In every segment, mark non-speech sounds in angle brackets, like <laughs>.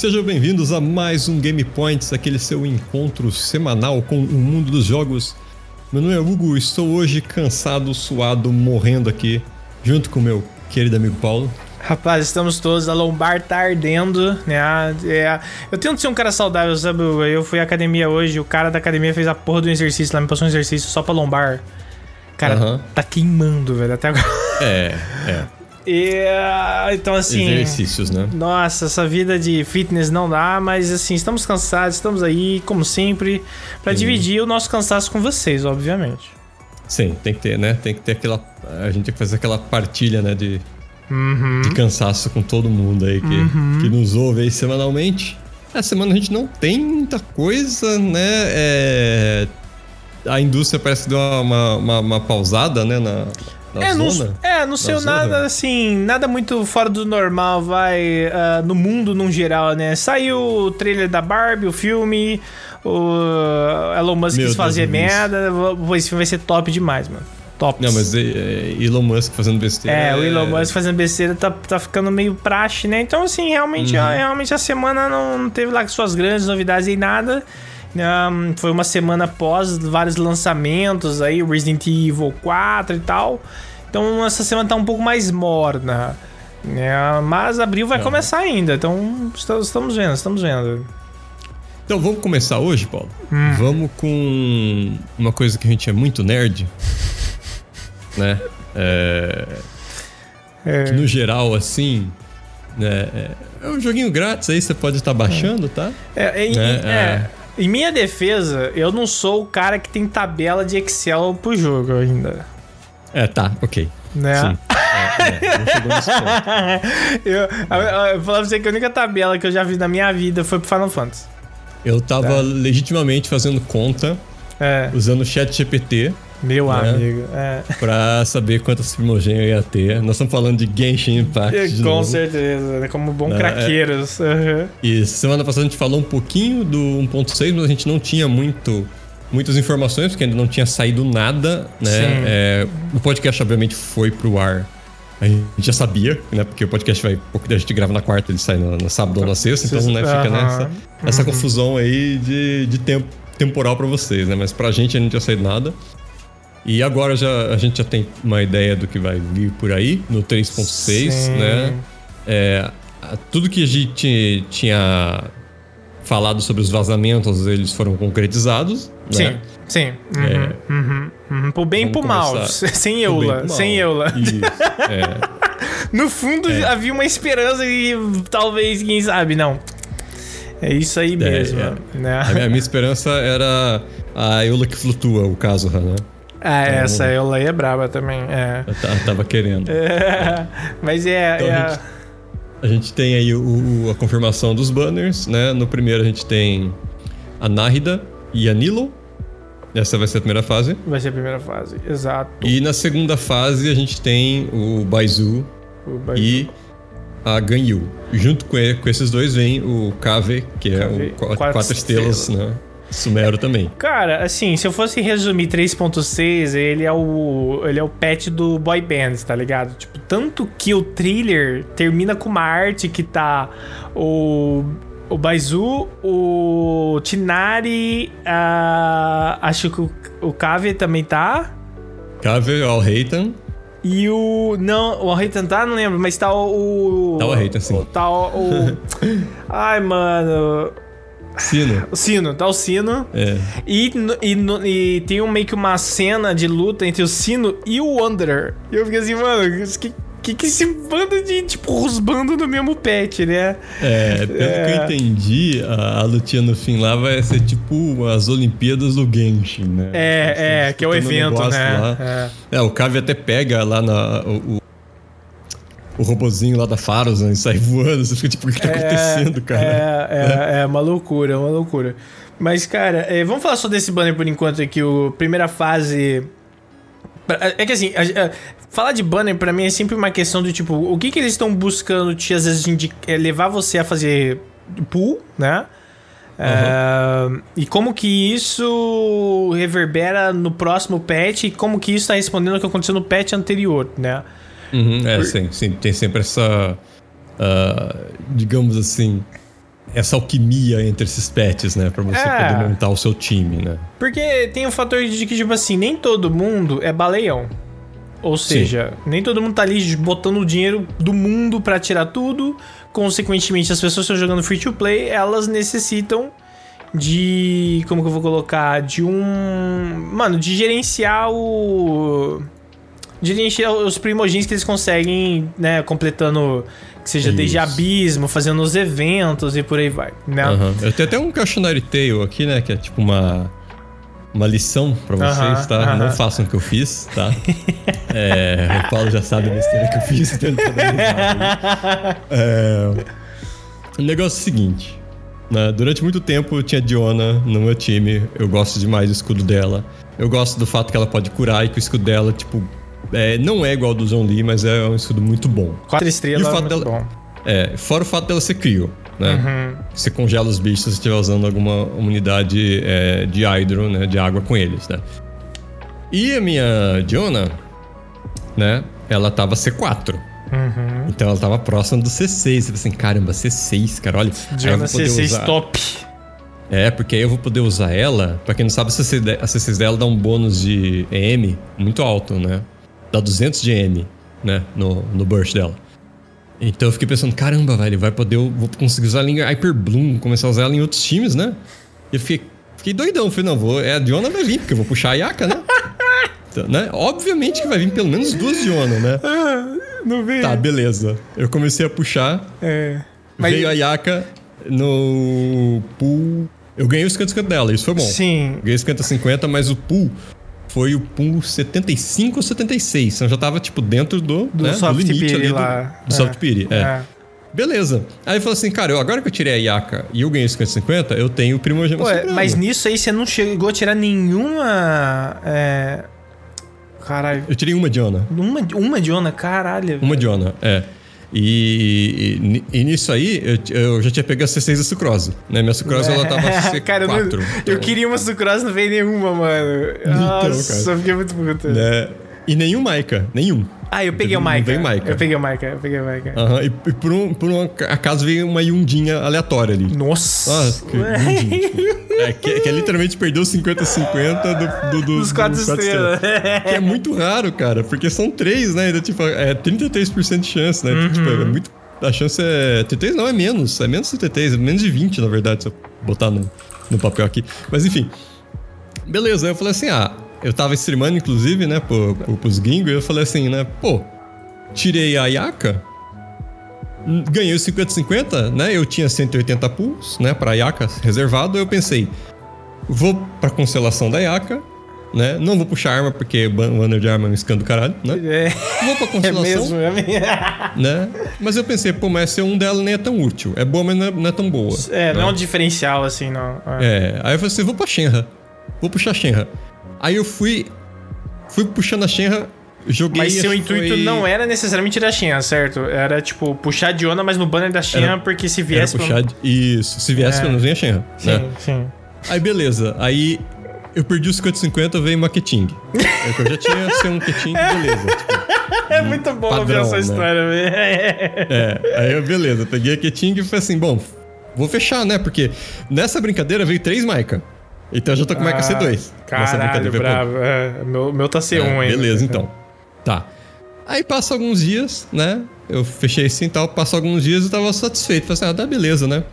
Sejam bem-vindos a mais um Game Points, aquele seu encontro semanal com o mundo dos jogos. Meu nome é Hugo, estou hoje cansado, suado, morrendo aqui, junto com meu querido amigo Paulo. Rapaz, estamos todos, a lombar tá ardendo, né? É, eu tento ser um cara saudável, sabe? Eu fui à academia hoje, o cara da academia fez a porra do exercício lá, me passou um exercício só pra lombar. Cara, Aham. tá queimando, velho, até agora. É, é. <laughs> E, ah, então, assim. Exercícios, né? Nossa, essa vida de fitness não dá, mas assim, estamos cansados, estamos aí, como sempre, pra dividir o nosso cansaço com vocês, obviamente. Sim, tem que ter, né? Tem que ter aquela. A gente tem que fazer aquela partilha, né? De, Uhum. de cansaço com todo mundo aí que, que nos ouve aí semanalmente. Essa semana a gente não tem muita coisa, né? É, a indústria parece que deu uma, uma, uma pausada, né? Na, na É, não, zona. é, não sei nada assim, nada muito fora do normal, vai, ah, no mundo num geral, né? Saiu o trailer da Barbie, o filme, o Elon Musk Meu quis Deus, fazer eu vi merda, esse filme vai ser top demais, mano. Top. Não, mas é, é, Elon Musk fazendo besteira. É, o Elon Musk fazendo besteira tá, tá ficando meio praxe, né? Então, assim, realmente, Uhum. a, realmente a semana não, não teve lá suas grandes novidades e nada. Ahn, foi uma semana após vários lançamentos aí, Resident Evil 4 e tal. Então, essa semana tá um pouco mais morna. né? mas abril vai Uhum. começar ainda, então estamos, vendo, estamos vendo. Então vamos começar hoje, Paulo? Hum. Vamos com uma coisa que a gente é muito nerd. <laughs> né? É, É, que no geral, assim. Né, é, é um joguinho grátis aí, você pode estar baixando, tá? É, em, Né, é, em minha defesa, eu não sou o cara que tem tabela de Excel pro jogo ainda. É, tá, ok. Né? Sim. É, é, <laughs> eu, eu, eu vou falar pra você que a única tabela que eu já vi na minha vida foi pro Final Fantasy. Eu tava Tá. legitimamente fazendo conta, É, usando o chat GPT meu Né? amigo. É. pra saber quantas primogênitas eu ia ter. Nós estamos falando de Genshin Impact. Com novo. certeza, né? como bom Não, craqueiros. aham. E semana passada a gente falou um pouquinho do 1.6, mas a gente não tinha muito, muitas informações, porque ainda não tinha saído nada, né? É, o podcast, obviamente, foi pro ar. A gente já sabia, né? Porque o podcast vai. A gente grava na quarta, ele sai na, na sábado ou na sexta, então né, fica. Uhum. nessa essa confusão aí de, de tempo temporal pra vocês, né? Mas pra gente ainda não tinha saído nada. E agora já, a gente já tem uma ideia do que vai vir por aí, no 3.6, Sim. né? É, tudo que a gente tinha falado sobre os vazamentos, eles foram concretizados. Sim, Né? sim. Uhum, É. uhum, uhum. Pro bem e pro mal. começar. <laughs> Sem eula. Sem eula. Isso. <laughs> É. No fundo É. havia uma esperança e talvez, quem sabe, não. É isso aí mesmo. é. Né? A, minha, a minha esperança era a Eula que flutua, o caso, né? Ah, Então, essa eula aí é braba também. É. Eu ta- tava querendo. É, <laughs> Mas é. Então, é- a, gente, a gente tem aí o- o- a confirmação dos banners, né? No primeiro a gente tem a Nárida e a Nilo. Essa vai ser a primeira fase. Vai ser a primeira fase, exato. E na segunda fase a gente tem o Baizu O Baizu. e a Ganyu. Junto com, com esses dois vem o Kave, que é Kave, o qu- quatro quatro, estrelas, estrelas. né? Sumero também. Cara, assim, se eu fosse resumir 3.6, ele é o ele é o patch do boy band, tá ligado? Tipo, tanto que o thriller termina com uma arte que tá o o Baizu, o Tinari, a, acho que o, o Kave também tá. Kave, Al Reitan. E o. Não, o Reitan tá? Não lembro, mas tá o. o Tá o Reitan, sim. Tá o. o- <laughs> ai, mano. Sino. O Sino, tá o Sino. É. E, e, e tem um, meio que uma cena de luta entre o Sino e o Wanderer. E eu fiquei assim, mano, que, que que esse bando de, tipo, os bandos no mesmo pet, né? É, pelo que eu entendi, a, a lutinha no fim lá vai ser tipo as Olimpíadas do Genshin, né? É, é, que é o evento, né? É. É, o Kave até pega lá na, o, o, robozinho lá da Faros né, sai <laughs> voando. Você fica tipo, o que tá acontecendo, cara? É, é, é uma loucura, uma loucura. Mas, cara, é, vamos falar só desse banner por enquanto aqui, o primeira fase. É que assim, a- a- falar de banner pra mim é sempre uma questão de tipo, o que que eles estão buscando te às vezes indi- é levar você a fazer pool, né? É, e como que isso reverbera no próximo patch e como que isso tá respondendo ao que aconteceu no patch anterior, né? Uhum, é, sim, sim. Tem sempre essa. ah, digamos assim. essa alquimia entre esses pets, né? Pra você É. poder montar o seu time, né? Porque tem o fator de que, tipo assim, nem todo mundo é baleião. Ou seja, nem todo mundo tá ali botando o dinheiro do mundo pra tirar tudo. Consequentemente, as pessoas que estão jogando free to play, elas necessitam de. Como que eu vou colocar? De um. Mano, de gerenciar o. De gerenciar os primogênitos que eles conseguem, né? Completando. Que seja desde Isso. abismo, fazendo os eventos e por aí vai, né? Aham. Eu tenho até um cautionary tale aqui, né? Que é tipo uma, uma lição pra vocês, Aham, tá? aham. Não façam o que eu fiz, tá? é, o Paulo já sabe a besteira que eu fiz, então ele tá. É, o negócio é o seguinte. né? Durante muito tempo eu tinha Diona no meu time. Eu gosto demais do escudo dela. Eu gosto do fato que ela pode curar e que o escudo dela, tipo, é, não é igual ao do John Lee, mas é um escudo muito bom. Quatro estrelas, fato muito dela- bom. É, fora o fato dela ser Cryo, né? Uhum. Você congela os bichos se você estiver usando alguma unidade é, de hydro, né? De água com eles, né? E a minha Diona, né? Ela tava C4. Uhum. Então ela tava próxima do C6. Você assim, caramba, C6, cara, olha. poder C6 usar- top. É, porque aí eu vou poder usar ela. Pra quem não sabe, a C6 de- a C6 dela dá um bônus de EM muito alto, né? Dá 200 de EM, né? No, no burst dela. Então eu fiquei pensando, caramba, velho, vai poder, eu vou conseguir usar ela em Hyper Bloom, começar a usar ela em outros times, né? E eu fiquei, fiquei doidão, falei, não, vou, é a Diona vai vir, porque eu vou puxar a Yaka, né? <laughs> Então, né? Obviamente que vai vir pelo menos duas Diona, né? Não veio. Tá, beleza. Eu comecei a puxar, É. Mas- veio a Yaka no pool. Eu ganhei os 50-50 dela, isso foi bom. Sim. Ganhei 50-50, mas o pool foi o pool 75 ou 76. Então já tava, tipo, dentro do, Do né, soft limite piri ali do, lá. do É. soft piri. É. É. Beleza. Aí falei assim, cara, eu, agora que eu tirei a Yaka e eu ganhei 50-50, eu tenho o primogênito é, sobrando. mas nisso aí você não chegou a tirar nenhuma. É. Caralho. Eu tirei uma Diona. Uma, uma Diona, caralho. Uma Diona, é. E, e, e nisso aí, eu, eu já tinha pegado a C6 da sucrose. Né? Minha sucrose, ela tava <laughs> C4. Cara, eu, não- eu então, queria uma sucrose, não veio nenhuma, mano. Então, Nossa, cara. eu fiquei muito puto. né? E nenhum Maika, nenhum. Ah, eu peguei o Não Maika. veio Maika. Eu peguei o Maika, eu peguei o Maika. Aham, e, e por, um, por um acaso veio uma Yundinha aleatória ali. Nossa. Nossa, que <laughs> Yundinha, tipo, é, que, que é literalmente perdeu 50-50 do, do, do, Dos quatro dos quatro estrelas. Que é muito raro, cara, porque são três, né? Então, tipo, é 33% de chance, né? Uhum. Tipo, é muito. A chance é. 33 não, é menos. É menos de 33, é menos de 20, na verdade, se eu botar no, no papel aqui. Mas enfim. Beleza, aí eu falei assim, ah, eu tava streamando, inclusive, né, pro, pro, pros gringos, e eu falei assim, né, pô, tirei a Yaka, ganhei os 50-50, né, eu tinha 180 pools, né, pra Yaka reservado, eu pensei, vou pra constelação da Yaka, né, não vou puxar arma, porque o banner de arma é um do caralho, né, É, vou pra <laughs> é constelação, mesmo, é mesmo. <laughs> né, mas eu pensei, pô, mas a C1 dela nem é tão útil, é boa, mas não é, não é tão boa. É, não é né? um diferencial assim, não. É, aí eu falei assim, vou pra Shenra. Vou puxar a Shenra. Aí eu fui. Fui puxando a Shenra, joguei. Mas seu intuito foi- não era necessariamente da Shenra, certo? Era tipo puxar a Diona, mas no banner da Shenra, Era- porque se Era viesse. pra- puxar. Isso, se viesse É. pelo menos vinha a Shenra. Sim, Né? sim. Aí beleza. Aí eu perdi os 50-50, veio uma Keting. Aí eu já tinha ser um Keting, beleza. Tipo, <laughs> É muito bom padrão, essa né? história, velho. é, aí eu, beleza, peguei a Keting e falei assim, bom, vou fechar, né? Porque nessa brincadeira veio três Maika. Então eu já tô com Maika C2. nessa Caralho, veio- bravo. É, meu, meu tá C1 É, ainda. Beleza, então. Tá. Aí passa alguns dias, né? Eu fechei assim e tal, passa alguns dias e eu tava satisfeito. Falei assim, ah, tá beleza, né?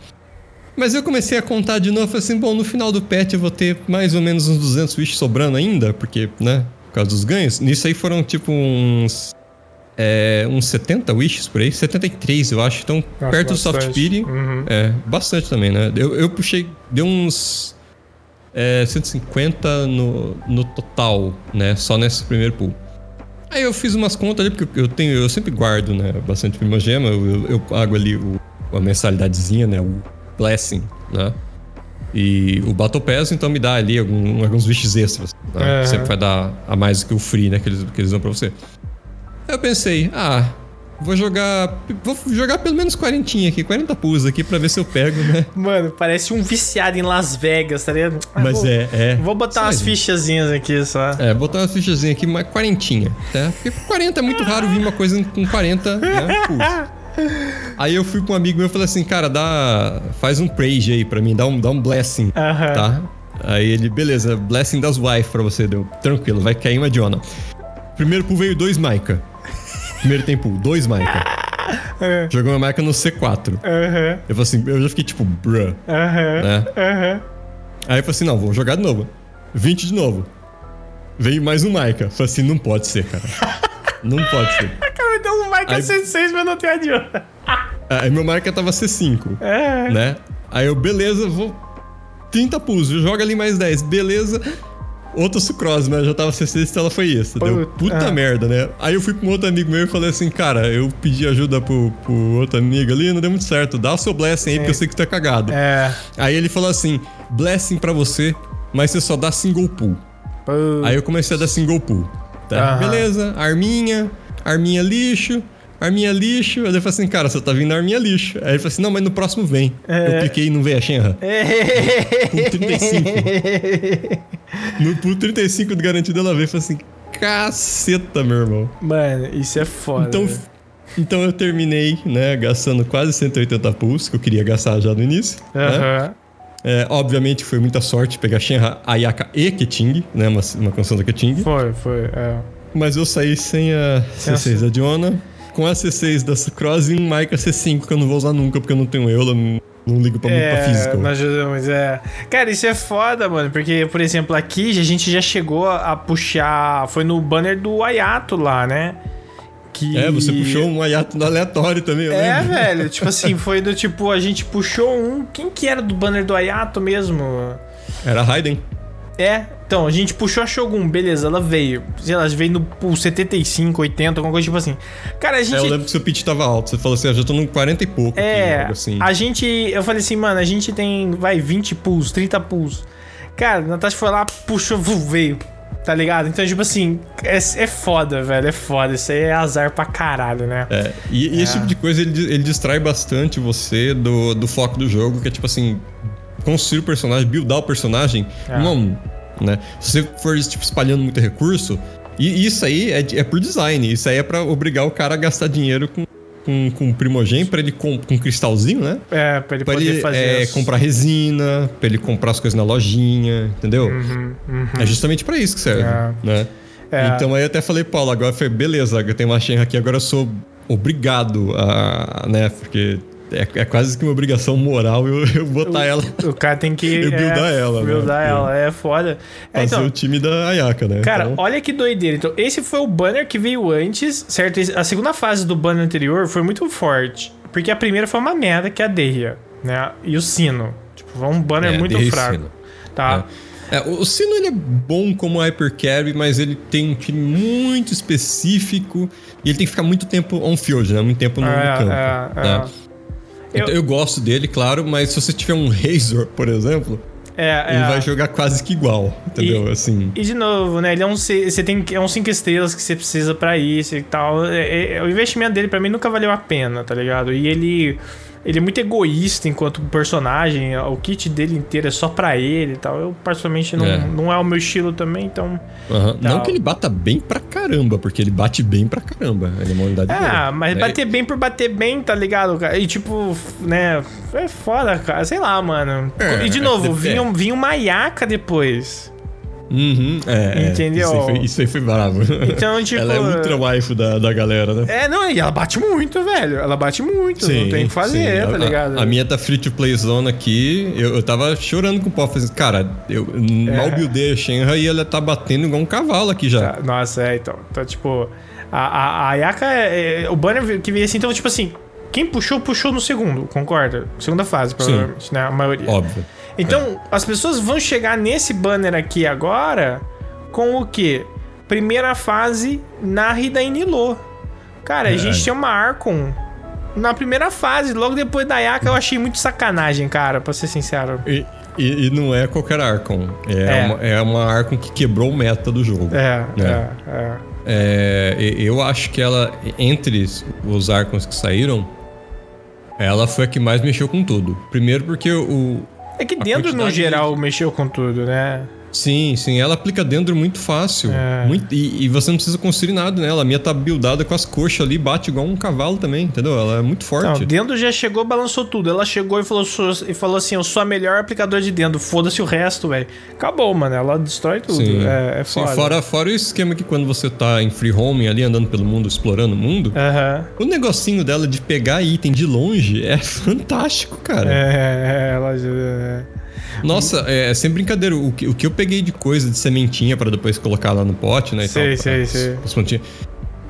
Mas eu comecei a contar de novo, falei assim, bom, no final do patch eu vou ter mais ou menos uns 200 wishes sobrando ainda, porque, né, por causa dos ganhos. Nisso aí foram tipo uns... É, uns 70 wishes por aí, 73 eu acho, então Nossa, perto do Soft bastante. Pity. Uhum. É, bastante também, né? Eu, eu puxei, deu uns é, 150 no, no total, né? Só nesse primeiro pool. Aí eu fiz umas contas ali, porque eu tenho, eu sempre guardo, né? Bastante primogema, eu, eu, pago ali o, a mensalidadezinha, né? O Blessing, né? E o Battle Pass, então, me dá ali algum- alguns wishes extras. Né? Aham. Sempre vai dar a mais do que o free, né? Que eles, que eles dão pra você. Aí eu pensei, ah, vou jogar. Vou jogar pelo menos 40 aqui, 40 pools aqui pra ver se eu pego, né? Mano, parece um viciado em Las Vegas, tá ligado? Ah, Mas vou, é, é. Vou botar umas fichazinhas aqui só. É, botar umas fichazinhas aqui, mais quarentinha, tá? Porque 40 é muito raro vir uma coisa com 40, né? pools. <laughs> Aí eu fui com um amigo meu e falei assim, cara, dá. Faz um praise aí pra mim, dá um, dá um blessing. Aham. Tá? Aí ele, beleza, blessing das wife pra você, deu. Tranquilo, vai cair uma Diona. Primeiro pool veio dois Maika. Primeiro tem pool, dois Maika. <laughs> É. Jogou uma Maika no C4. Aham. Eu falei assim, eu já fiquei tipo, bruh, Aham. né? Aí eu falei assim, não, vou jogar de novo. 20 de novo. Veio mais um Maika. Eu falei assim, não pode ser, cara. <laughs> Não pode ser. Cara, me deu um Mike Aí- C6, mas não tem adianta. Aí meu Maika tava C5. É. né? Aí eu, beleza, vou. 30 pulsos, joga ali mais 10, beleza. Outro sucrose, né? Já tava 60 então ela foi isso. Deu Puta, ah. merda, né? Aí eu fui com um outro amigo meu e falei assim, cara, eu pedi ajuda pro, pro outro amigo ali, não deu muito certo. Dá o seu blessing aí, porque eu sei que tu é cagado. É. Aí ele falou assim: blessing pra você, mas você só dá single pull. Pô. Aí eu comecei a dar single pull. Tá? Beleza, arminha, arminha lixo, arminha lixo. Aí eu falei assim, cara, você tá vindo arminha lixo. Aí ele falou assim, não, mas no próximo vem. É. Eu cliquei e não veio a Shenra. Pool 35. No pool 35 de garantida ela veio e falou assim, caceta, meu irmão. Mano, isso é foda. Então, velho. então eu terminei, né, gastando quase 180 pulls, que eu queria gastar já no início. né? Aham. É, obviamente foi muita sorte pegar Shenra, Ayaka e Keting, né, uma, uma canção da Keting. Foi, foi. É. Mas eu saí sem a Sem a C6 da Diona, com a C6 da Sucrose e um Maika C5 que eu não vou usar nunca, porque eu não tenho Eula, não, não ligo pra, pra física. ajuda, mas é. Cara, isso é foda, mano. Porque, por exemplo, aqui a gente já chegou a puxar. Foi no banner do Ayato lá, né? Que... É, você puxou um Ayato aleatório também, eu É, lembro. velho. <laughs> Tipo assim, foi do tipo, a gente puxou um. Quem que era do banner do Ayato mesmo? Era Raiden. É, então, a gente puxou a Shogun, beleza, ela veio. Sei lá, veio no pool 75, 80, alguma coisa tipo assim. Cara, a É, gente. eu lembro que seu pitch tava alto. Você falou assim, ah, já tô no 40 e pouco. aqui, É, algo assim. a gente. Eu falei assim, mano, a gente tem, vai, 20 pulls, 30 pulls. Cara, a Natasha foi lá, puxou, veio. Tá ligado? Então, tipo assim, é, é foda, velho, é foda. Isso aí é azar pra caralho, né? É, e, e esse É. tipo de coisa ele, ele distrai bastante você do, do foco do jogo, que é tipo assim, construir o personagem, buildar o personagem É. um, né? Se você for tipo, espalhando muito recurso, e isso aí é, é por design, isso aí é pra obrigar o cara a gastar dinheiro com, com, com primogen, pra ele com, com cristalzinho, né? É, pra ele Pra poder ele fazer. é, as- comprar resina, pra ele comprar as coisas na lojinha, entendeu? Uhum, uhum. É justamente pra isso que serve, É. né? É. Então aí eu até falei, Paulo, agora foi beleza, eu tenho uma Shenra aqui, agora eu sou obrigado a, né, porque é, é quase que uma obrigação moral eu, eu botar ela, O cara tem que. Eu buildar ela, né? Buildar ela, é foda. É, fazer então, o time da Ayaka, né? Cara, Então, olha que doideira. Então, esse foi o banner que veio antes, certo? A segunda fase do banner anterior foi muito forte. Porque a primeira foi uma merda, que é a Derria, né? E o Sino. Tipo, foi um banner É, muito Derria fraco. Tá? é, o o Sino ele é bom como hyper carry, mas ele tem um time muito específico e ele tem que ficar muito tempo on field, né? Muito tempo no, no É, campo. é, né? É. Então, eu gosto dele, claro, mas se você tiver um Razor, por exemplo, É, ele é. vai jogar quase que igual, entendeu? E- Assim. E de novo, né? Ele é um. Você tem, é um 5 estrelas que você precisa pra isso e tal. É- é- o investimento dele pra mim nunca valeu a pena, tá ligado? E ele. Ele é muito egoísta enquanto personagem. O kit dele inteiro é só pra ele e tal. Eu, particularmente, não É. não é o meu estilo também, então. Aham. Não que ele bata bem pra caramba, porque ele bate bem pra caramba. Ele é uma unidade Ah, boa. mas É, bater bem por bater bem, tá ligado, cara? E tipo, né? É foda, cara. Sei lá, mano. É, e de é, novo, é. vinha, vinha uma Yaka depois. Uhum, é, é. Entendeu? Isso aí foi, isso aí foi bravo. Então, tipo- <laughs> Ela é ultra waifu da, da galera, né? É, não, e ela bate muito, velho. Ela bate muito. não tem o que fazer, sim. tá ligado? A, a minha tá free to play zone aqui. Eu, eu tava chorando com o pau. Assim, cara, eu mal buildei a Shenra e ela tá batendo igual um cavalo aqui já. É. Tá, Nossa, é, então. Então, tipo, a, a, a Ayaka é, é- O banner que veio assim, então, tipo assim, quem puxou, puxou no segundo, concorda? Segunda fase, provavelmente, né? A maioria. Óbvio. Então, as pessoas vão chegar nesse banner aqui agora com o quê? Primeira fase Nahida e Nilo. Cara, a É. gente tem uma Archon na primeira fase, logo depois da Ayaka, eu achei muito sacanagem, cara, pra ser sincero. E, e- e não é qualquer Archon. É, É. Uma, é uma Archon que quebrou o meta do jogo. É, É. é, é. É, eu acho que ela, entre os Archons que saíram, ela foi a que mais mexeu com tudo. Primeiro porque o. É que dentro, no geral, mexeu com tudo, né? Sim, sim. Ela aplica dentro muito fácil. É. Muito, e, e você não precisa construir nada nela. A minha tá buildada com as coxas ali, bate igual um cavalo também, entendeu? Ela é muito Não, forte. dentro já chegou, balançou tudo. Ela chegou e falou, e falou assim: Eu sou a melhor aplicador de dentro. Foda-se o resto, velho. Acabou, mano. Ela destrói tudo. Sim. É, é Sim, foda. fora, fora o esquema que quando você tá em free roaming ali, andando pelo mundo, explorando o mundo, o negocinho dela de pegar item de longe é <laughs> fantástico, cara. É, ela. é. Nossa, é, sem brincadeira, o que, o que eu peguei de coisa de sementinha pra depois colocar lá no pote, né? Sei, tal, sei, sei.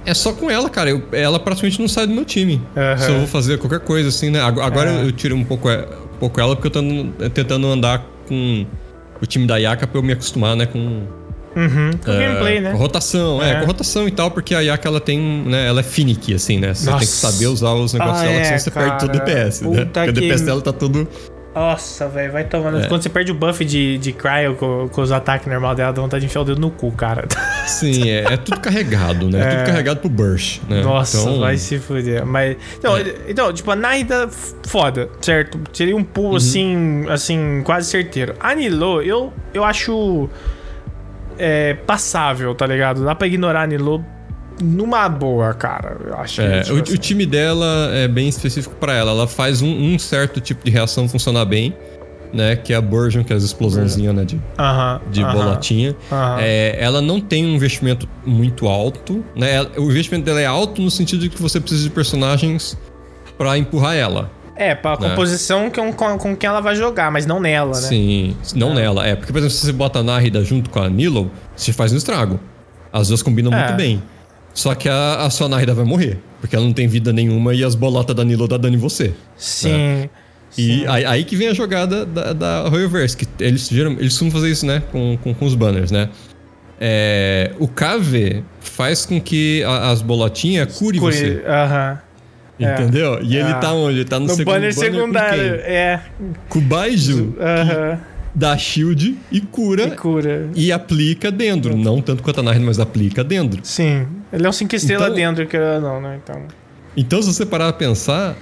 É só com ela, cara. Eu- ela praticamente não sai do meu time. Aham. Se eu vou fazer qualquer coisa assim, né? Ag- Agora É. eu, tiro um pouco, é, um pouco ela porque eu tô tentando- andar com o time da Yaka pra eu me acostumar, né? Com, Uhum. Com é, gameplay, né? com rotação, é. É. com rotação e tal, porque a Yaka ela tem, né? Ela é finicky, assim, né? Você Nossa. tem que saber usar os negócios Ah, dela, é, senão você perde todo o cara. DPS, né? Puta Porque o que- DPS dela tá todo. Nossa, velho, vai tomando. É. Quando você perde o buff de, de cryo com, com os ataques normal dela, dá vontade de enfiar o dedo no cu, cara. <laughs> Sim, é, é tudo carregado, né? É É. tudo carregado pro burst, né? Nossa, Então, vai se fuder. Mas. Então, É. então, tipo, a Naida, foda, certo? Seria um pulo Uhum. assim, assim, quase certeiro. A Nilo, eu, eu acho. É, passável, tá ligado? Dá pra ignorar a Nilo numa boa, cara. Eu acho É, que, o, tipo o time dela é bem específico pra ela. Ela faz um, um certo tipo de reação funcionar bem, né? Que é a Burgeon, que é as explosãozinhas, né? De, assim, Aham. de aham, bolotinha. aham. É, ela não tem um investimento muito alto, né? Ela- O investimento dela é alto no sentido de que você precisa de personagens pra empurrar ela. É, pra composição com, com, com quem ela vai jogar, mas não nela, né? Sim, não nela. É, porque, por exemplo, se você bota a Nárida junto com a Nilo, você faz um estrago. As duas combinam É. muito bem. Só que a, a sua Nárida vai morrer, porque ela não tem vida nenhuma e as bolotas da Nilo dá dano em você. Sim. E aí, aí que vem a jogada da, da Royalverse, que eles, eles costumam fazer isso, né? Com, com, com os banners, né? É, o KV faz com que a- as bolotinhas cure Curi- você. Aham. É. Entendeu? E ele Ah. tá onde? Ele tá no, No segundo banner com secundário. É. Com o Baiju, Aham. Dá shield e cura E cura. e aplica dentro. Não tanto quanto a Nahid, mas aplica dentro. Sim. Ele é um 5 estrelas Então- dentro, que não, né? Então. Então, se você parar pra pensar,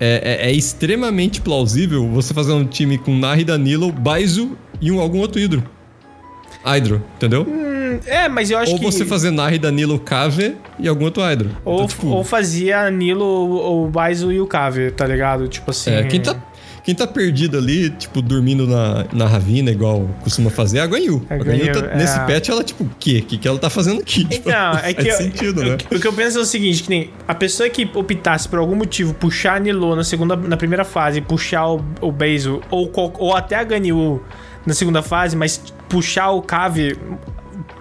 é, é- é extremamente plausível você fazer um time com Nahi, Danilo, Baizu e um, algum outro Hydro. Hydro, entendeu? Hum, É, mas eu acho Ou que. você fazer Nahi, Danilo, Kave e algum outro Hydro. Ou, Então, tipo, ou fazia Nilo, o Baizu e o Kave, tá ligado? Tipo assim. é, quem, tá, quem tá perdido ali, tipo, dormindo na, na ravina, igual costuma fazer, é a Guanyu. A A Guanyu, tá- é. nesse patch, ela, tipo, o quê? O que, que ela tá fazendo aqui? <laughs> Tipo, Então, é que. eu- sentido, eu- né? O que eu penso é o seguinte: que nem a pessoa que optasse por algum motivo puxar a Nilo na, segunda, na primeira fase, puxar o, o Beizo, ou, ou até a Ganyu na segunda fase, mas puxar o Kave,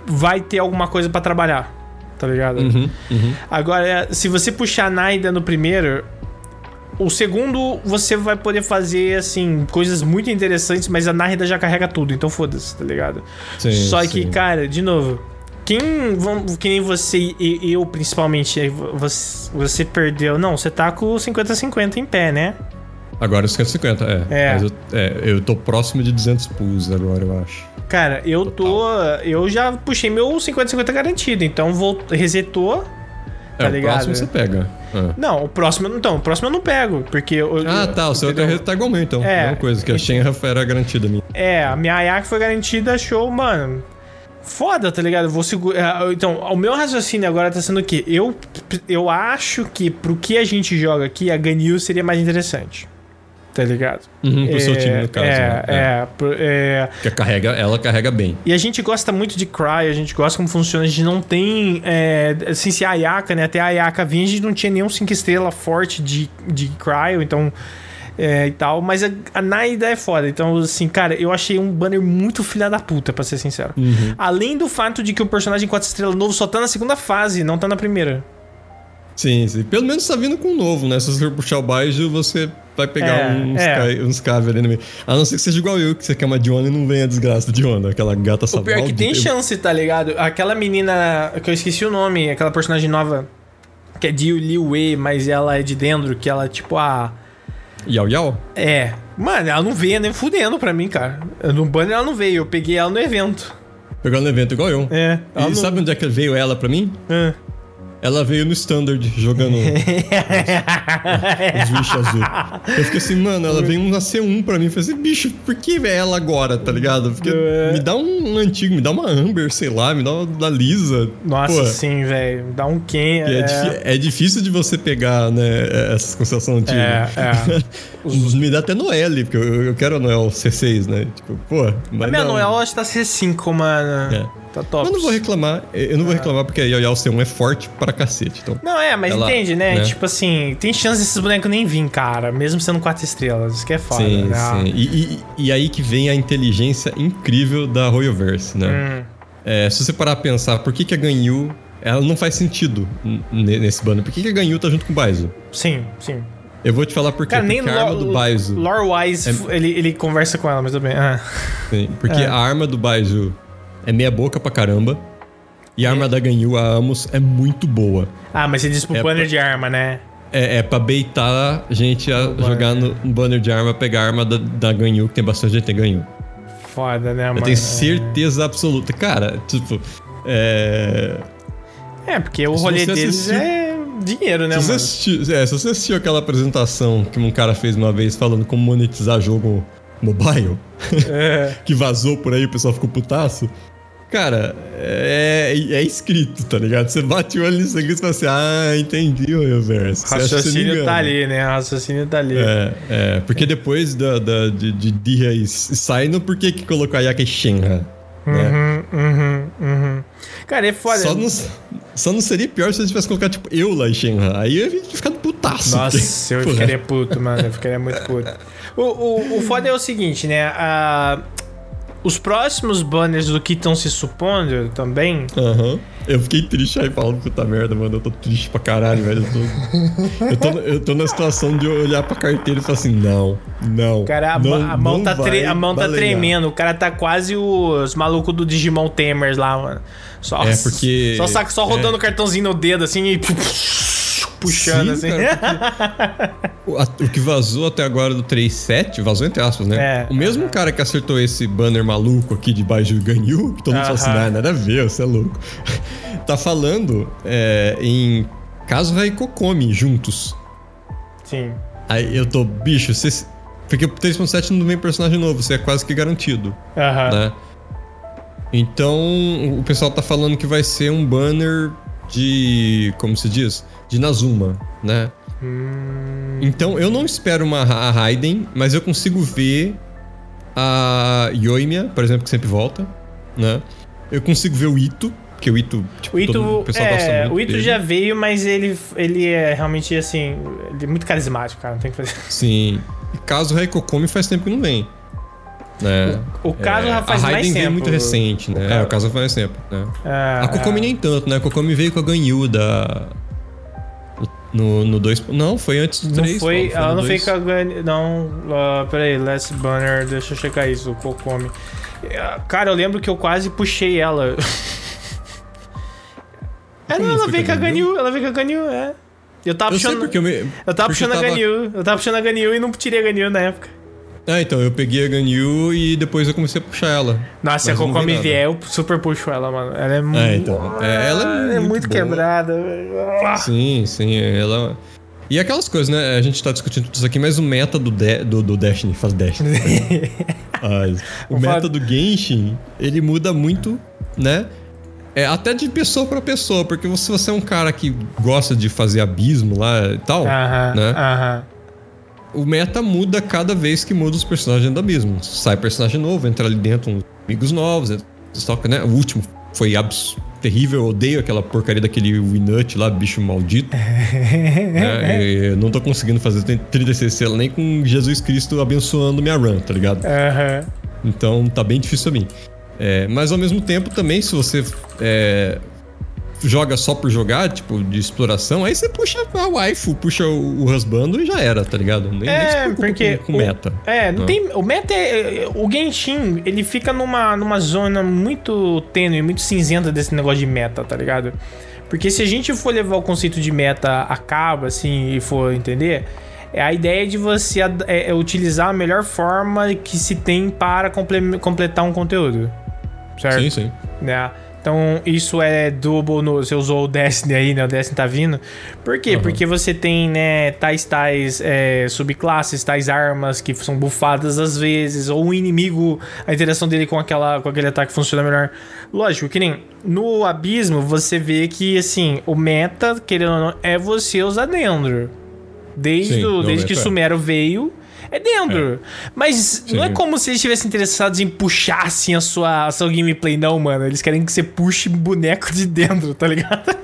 vai ter alguma coisa pra trabalhar. Tá ligado? Uhum, uhum. Agora, se você puxar a Naida no primeiro, o segundo você vai poder fazer, assim, coisas muito interessantes, mas a Naida já carrega tudo, então foda-se, tá ligado? Sim, Só que, sim. cara, de novo, quem, que nem você e eu, principalmente, aí você, você perdeu. Não, você tá com o 50-50 em pé, né? Agora 50-50, é. É. Mas eu, é, eu tô próximo de 200 pulls agora, eu acho. Cara, eu tô. Eu já puxei meu 50-50 garantido, então vou, resetou. É, Tá o ligado? próximo você pega. Ah. Não, o próximo. Então, o próximo eu não pego, porque. Eu, Ah, tá. O seu entendeu? tá igual o meu, então. É. Mesma coisa, que a Shenra era garantida minha. É, a minha Ayak foi garantida, show, mano. Foda, tá ligado? Eu Vou segurar. Então, o meu raciocínio agora tá sendo o quê? Eu, eu acho que pro que a gente joga aqui, a Ganyu seria mais interessante. Tá ligado? Uhum, pro seu É, time, no caso. É, né? é. é. Porque carrega, ela carrega bem. E a gente gosta muito de Cry, a gente gosta como funciona, a gente não tem. É, assim, se a Ayaka, né? Até a Ayaka vinha, a gente não tinha nenhum 5 estrelas forte de, de Cryo, então. É, e tal, mas a, a Naida é foda. Então, assim, cara, eu achei um banner muito filha da puta, pra ser sincero. Uhum. Além do fato de que o personagem 4 estrelas novo só tá na segunda fase, não tá na primeira. Sim, sim. Pelo menos tá vindo com um novo, né? Se você puxar o baixo, você vai pegar É, uns, é. ca- uns cave ali no meio. A não ser que seja igual eu, que você quer uma Diona e não vem a desgraça de Diona, aquela gata O sabal. pior é que tem chance, tá ligado? Aquela menina que eu esqueci o nome, aquela personagem nova que é de Liu Wei, mas ela é de dentro, que ela, tipo, a. Yau Yau? É. Mano, ela não veio nem fudendo pra mim, cara. No banner ela não veio, eu peguei ela no evento. Pegou no evento igual eu. É. ela E não- sabe onde é que veio ela pra mim? É. ela veio no standard jogando <laughs> os bichos azul. Eu fiquei assim, mano, ela veio na C1 pra mim. Eu falei assim, bicho, por que é ela agora, tá ligado? Porque É. me dá um antigo, me dá uma Amber, sei lá, me dá uma da Lisa. Nossa, Pô, sim, velho. Dá um Ken. É, difi- é difícil de você pegar, né, essas constelações antigas. É, é. <laughs> Me dá até Noelle, porque eu, eu quero a Noel C6, né? Tipo, pô. Mas A minha não. Noel acho que tá C5, mano. É. Tá top. Eu não vou reclamar, eu não vou reclamar porque a Yoyao C1 é forte pra cacete. Então, Não, é, mas Ela- entende, né? né? Tipo assim, tem chance desses bonecos nem vir, cara. Mesmo sendo quatro estrelas. Isso que é foda, sim, né? sim. E, e- e aí que vem a inteligência incrível da Royoverse, né? Hum. É, se você parar pra pensar, por que, que a Ganyu ela não faz sentido nesse bando? Por que, que a Ganyu tá junto com o Baizo? Sim, sim. Eu vou te falar por quê. Cara, nem porque a arma do Baizo. lore-wise É- ele, ele conversa com ela, mas bem. Ah. Sim, porque É. a arma do Baizu é meia boca pra caramba. E a arma da Ganyu, a Amos, é muito boa. Ah, mas você disse pro É banner pra- de arma, né? É, é pra beitar a gente a banner. jogar no, no banner de arma, pegar a arma da, da Ganyu, que tem bastante gente que Ganyu. Foda, né, mano? Eu tenho certeza absoluta. Cara, tipo. É. É, porque o Se rolê deles assistiu- é dinheiro, né, Se você, mano? assistiu, é, se você assistiu aquela apresentação que um cara fez uma vez falando como monetizar jogo mobile, É. <laughs> que vazou por aí, o pessoal ficou putaço. Cara, é, é escrito, tá ligado? Você bate o olho nisso aqui e fala assim: Ah, entendi o você me Raciocínio tá ali, né? Raciocínio tá ali. É, é, porque depois da, da- de, de Dia e Saino, por que que colocou a Yaka Shenra? Né? Uhum, uhum, uhum. Cara, é foda. Só, não, só não seria pior se você tivesse colocado, tipo, Eula e Shenra. Aí eu ia ficar putaço. Nossa, porque- eu Porra. ficaria puto, mano. Eu ficaria muito puto. O, o, o foda é o seguinte, né? A- os próximos banners do que estão se supondo também. Aham. Eu fiquei triste aí falando, puta merda, mano. Eu tô triste pra caralho, velho. Eu tô, eu tô, eu tô na situação de olhar pra carteira e falar assim: não, não. Cara, a, não, a mão, não tá, tre- a mão tá tremendo. O cara tá quase os malucos do Digimon Tamers lá, mano. Só, É, porque- Só, só rodando é. o cartãozinho no dedo, assim, e <laughs> puxando, Sim, assim. cara, <laughs> O, que vazou até agora do 3.7, vazou entre aspas, né? É, o mesmo cara que acertou esse banner maluco aqui de Baiju Ganyu, que todo mundo fala assim, Aham. "Ah, nada a ver, você é louco. <laughs> tá falando é, em Kazuha e Kokomi juntos. Sim. Aí eu tô, bicho, você... Porque o 3.7 não vem personagem novo, você é quase que garantido, Aham. né? Então, o pessoal tá falando que vai ser um banner de... Como se diz? De Nazuma, né? Hum, Então, eu não espero uma a Raiden, mas eu consigo ver a Yoimiya, por exemplo, que sempre volta, né? Eu consigo ver o Ito, que o Ito, tipo, o Ito, todo o pessoal gosta é, muito o Ito dele. já veio, mas ele, ele é realmente, assim, ele é muito carismático, cara. Não tem o que fazer. Sim. E caso o Kokomi faz tempo que não vem. Né? O caso já faz a Raiden mais veio tempo. muito recente, né? O É, ca- o caso faz tempo, né? Ah, A Kokomi nem tanto, né? A Kokomi veio com a Ganyu da... No 2... No dois... Não, foi antes do Não 3. foi, ela não foi dois. com a Gani- Não, uh, peraí, Last Banner, deixa eu checar isso, o Kokomi. Ah, Cara, eu lembro que eu quase puxei ela. <laughs> é, não, ela foi veio com a a Ganyu, ela veio com a Ganyu, é. Eu tava Eu sei puxando. porque eu me... Eu tava porque puxando a tava- Ganyu, eu tava puxando a Ganyu e não tirei a Ganyu na época. Ah, então, eu peguei a Ganyu e depois eu comecei a puxar ela. Nossa, se a nada. vier, eu super puxo ela, mano. Ela é muito. É, então. É, ela é muito boa. quebrada. Sim, sim, ela... E aquelas coisas, né? A gente tá discutindo tudo isso aqui, mas o meta do, de, do, do Destiny, faz Destiny. <laughs> Ai, o meta do Genshin, ele muda muito, né? É, até de pessoa pra pessoa, porque se você é um cara que gosta de fazer abismo lá e tal, Aham, né? aham. O meta muda cada vez que muda os personagens do abismo. Sai personagem novo, entra ali dentro uns amigos novos, estoca, né? O último foi abs terrível, eu odeio aquela porcaria daquele Winut lá, bicho maldito. <laughs> eu não tô conseguindo fazer 36 selos nem com Jesus Cristo abençoando minha run, tá ligado? Aham. Então tá bem difícil pra mim. É, mas ao mesmo tempo também, se você é, joga só por jogar, tipo, de exploração, aí você puxa a waifu, puxa o, o husbando e já era, tá ligado? Nem, nem É, preocupa porque. com, com o- meta. É, não Não. tem. O meta é. O Genshin, ele fica numa, numa zona muito tênue, muito cinzenta desse negócio de meta, tá ligado? Porque se a gente for levar o conceito de meta a cabo, assim, e for entender, é a ideia de você é, é utilizar a melhor forma que se tem para comple- completar um conteúdo. Certo? Sim, sim. né? Então, isso é doable no. Você usou o Destiny aí, né? O Destiny tá vindo. Por quê? Uhum. Porque você tem, né, tais, tais é, subclasses, tais armas que são bufadas às vezes, ou o inimigo, a interação dele com, aquela, com aquele ataque funciona melhor. Lógico, que nem no abismo você vê que, assim, o meta, querendo ou não, é você usar Dendro. Desde, Sim, desde que é. Sumero veio é dentro. É. Mas Sim. não é como se eles estivessem interessados em puxar assim a sua, a sua gameplay, não, mano. Eles querem que você puxe boneco de dentro, tá ligado?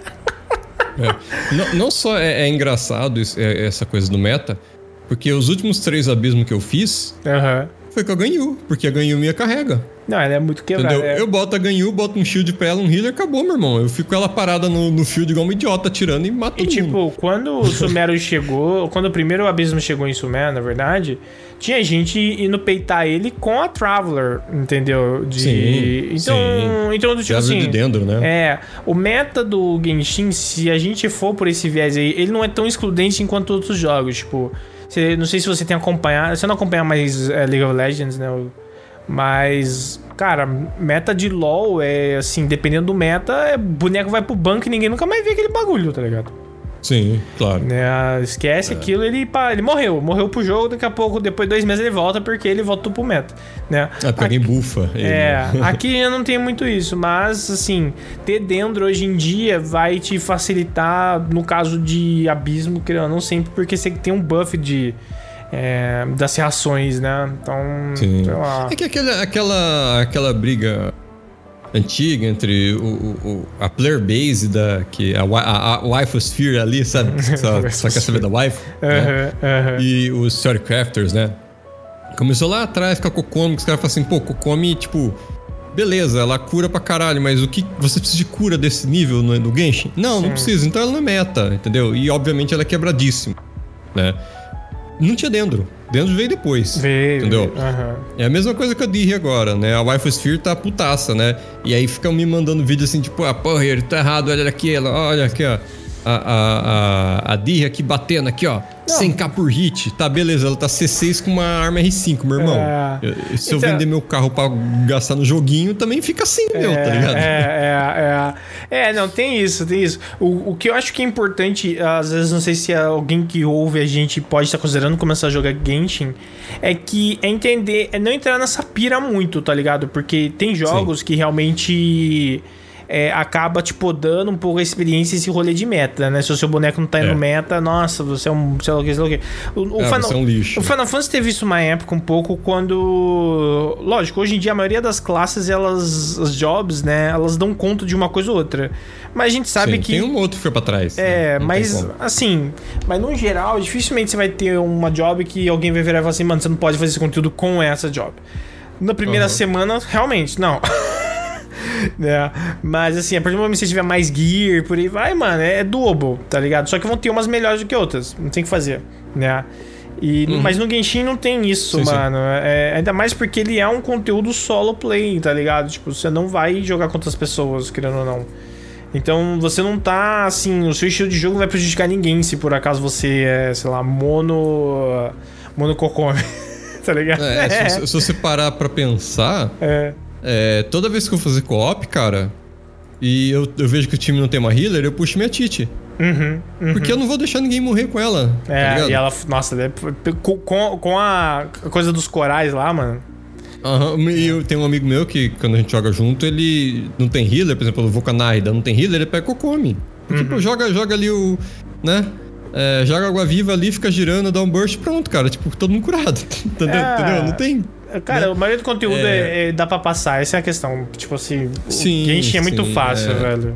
É. Não, não, só é, é engraçado isso, é, essa coisa do meta, porque os últimos três abismos que eu fiz uhum. Foi com a Ganyu, porque a Ganyu me carrega. Não, ela é muito quebrada. Entendeu? É... Eu boto a Ganyu, boto um shield pra ela, um healer, acabou, meu irmão. Eu fico ela parada no, no field igual um idiota, tirando e mato E tipo, quando o Sumero <laughs> chegou, quando o primeiro abismo chegou em Sumero, na verdade, tinha gente indo peitar ele com a Traveler, entendeu? De... Sim, então, sim. então do tipo assim, de dentro, né? É, o meta do Genshin, se a gente for por esse viés aí, ele não é tão excludente enquanto outros jogos, tipo, você, não sei se você tem acompanhado, você não acompanha mais é, League of Legends, né? Mas, cara, meta de LoL é assim, dependendo do meta, é, boneco vai pro banco e ninguém nunca mais vê aquele bagulho, tá ligado? Sim, claro. Né, esquece é. aquilo, ele, pá, ele morreu. Morreu pro jogo, daqui a pouco, depois de dois meses ele volta porque ele voltou pro meta. Né? É, porque alguém bufa. Ele. É, <laughs> aqui <laughs> eu não tenho muito isso, mas assim, ter dentro hoje em dia vai te facilitar no caso de abismo, criando não sempre, porque você tem um buff de é, das reações, né? Então, Sim. É que aquela, aquela, aquela briga antiga entre o, o, a player base da que a, a, a Wifosphere ali, sabe? <laughs> Só, só quer saber da wife. Uh -huh, né? uh -huh. E os story crafters, né? Começou lá atrás com a Kokomi, que os caras falam assim, pô, Kokomi, tipo, beleza, ela cura pra caralho, mas o que você precisa de cura desse nível no, no Genshin? Não, Sim. não precisa, então ela não é meta, entendeu? E obviamente ela é quebradíssima, né? Não tinha dentro. Dentro veio depois. Veio. Entendeu? Uhum. É a mesma coisa que eu disse agora, né? A Wi-Fi Sphere tá putaça, né? E aí ficam me mandando vídeo assim, tipo, ah, porra, ele tá errado, olha aqui, olha aqui, ó a, a, a, a Dirra aqui batendo aqui, ó. Não. 100k por hit. Tá, beleza, ela tá C6 com uma arma R5, meu irmão. É... Eu, se então... eu vender meu carro pra gastar no joguinho, também fica assim, é, meu, tá ligado? É, é, é. É, não, tem isso, tem isso. O, o que eu acho que é importante, às vezes, não sei se alguém que ouve a gente pode estar considerando começar a jogar Genshin, é que é entender, é não entrar nessa pira muito, tá ligado? Porque tem jogos Sim. que realmente é, acaba, tipo, dando um pouco a experiência esse rolê de meta, né? Se o seu boneco não tá indo é. meta, nossa, você é um. sei lá o que, sei lá o que. O, é, Final, é um lixo. o Final Fantasy teve isso uma época um pouco quando. Lógico, hoje em dia a maioria das classes, elas. As jobs, né? Elas dão conta de uma coisa ou outra. Mas a gente sabe Sim, que. Tem um outro que foi pra trás. É, né? mas assim. Mas no geral, dificilmente você vai ter uma job que alguém vai virar e falar assim, mano, você não pode fazer esse conteúdo com essa job. Na primeira uhum. semana, realmente, não. <laughs> né? <laughs> Mas assim, a partir do momento que você tiver mais gear, por aí vai, mano, é, é doable, tá ligado? Só que vão ter umas melhores do que outras. Não tem o que fazer, né? E, uhum. Mas no Genshin não tem isso, sim, mano. Sim. É, ainda mais porque ele é um conteúdo solo play, tá ligado? Tipo, você não vai jogar com outras pessoas, querendo ou não. Então você não tá assim, o seu estilo de jogo não vai prejudicar ninguém se por acaso você é, sei lá, mono. mono cocome. <laughs> tá ligado? É, é. Se, <laughs> se, você parar pra pensar. É. É, toda vez que eu fazer co-op, cara, e eu, eu, vejo que o time não tem uma healer, eu puxo minha Titi. Uhum, uhum. Porque eu não vou deixar ninguém morrer com ela. Tá é, tá e ela, nossa, com, com a coisa dos corais lá, mano. Aham, uhum, e eu tenho um amigo meu que, quando a gente joga junto, ele não tem healer, por exemplo, o Vulcanaida não tem healer, ele pega Kokome. Porque, uhum. pô, joga, joga ali o. né? É, joga água viva ali, fica girando, dá um burst, pronto, cara. Tipo, todo mundo curado. <laughs> Entendeu? É... Entendeu? Não tem. Cara, né? a maioria do conteúdo é... É, é... dá pra passar, essa é a questão. Tipo assim, sim, o Genshin é muito fácil, é. velho.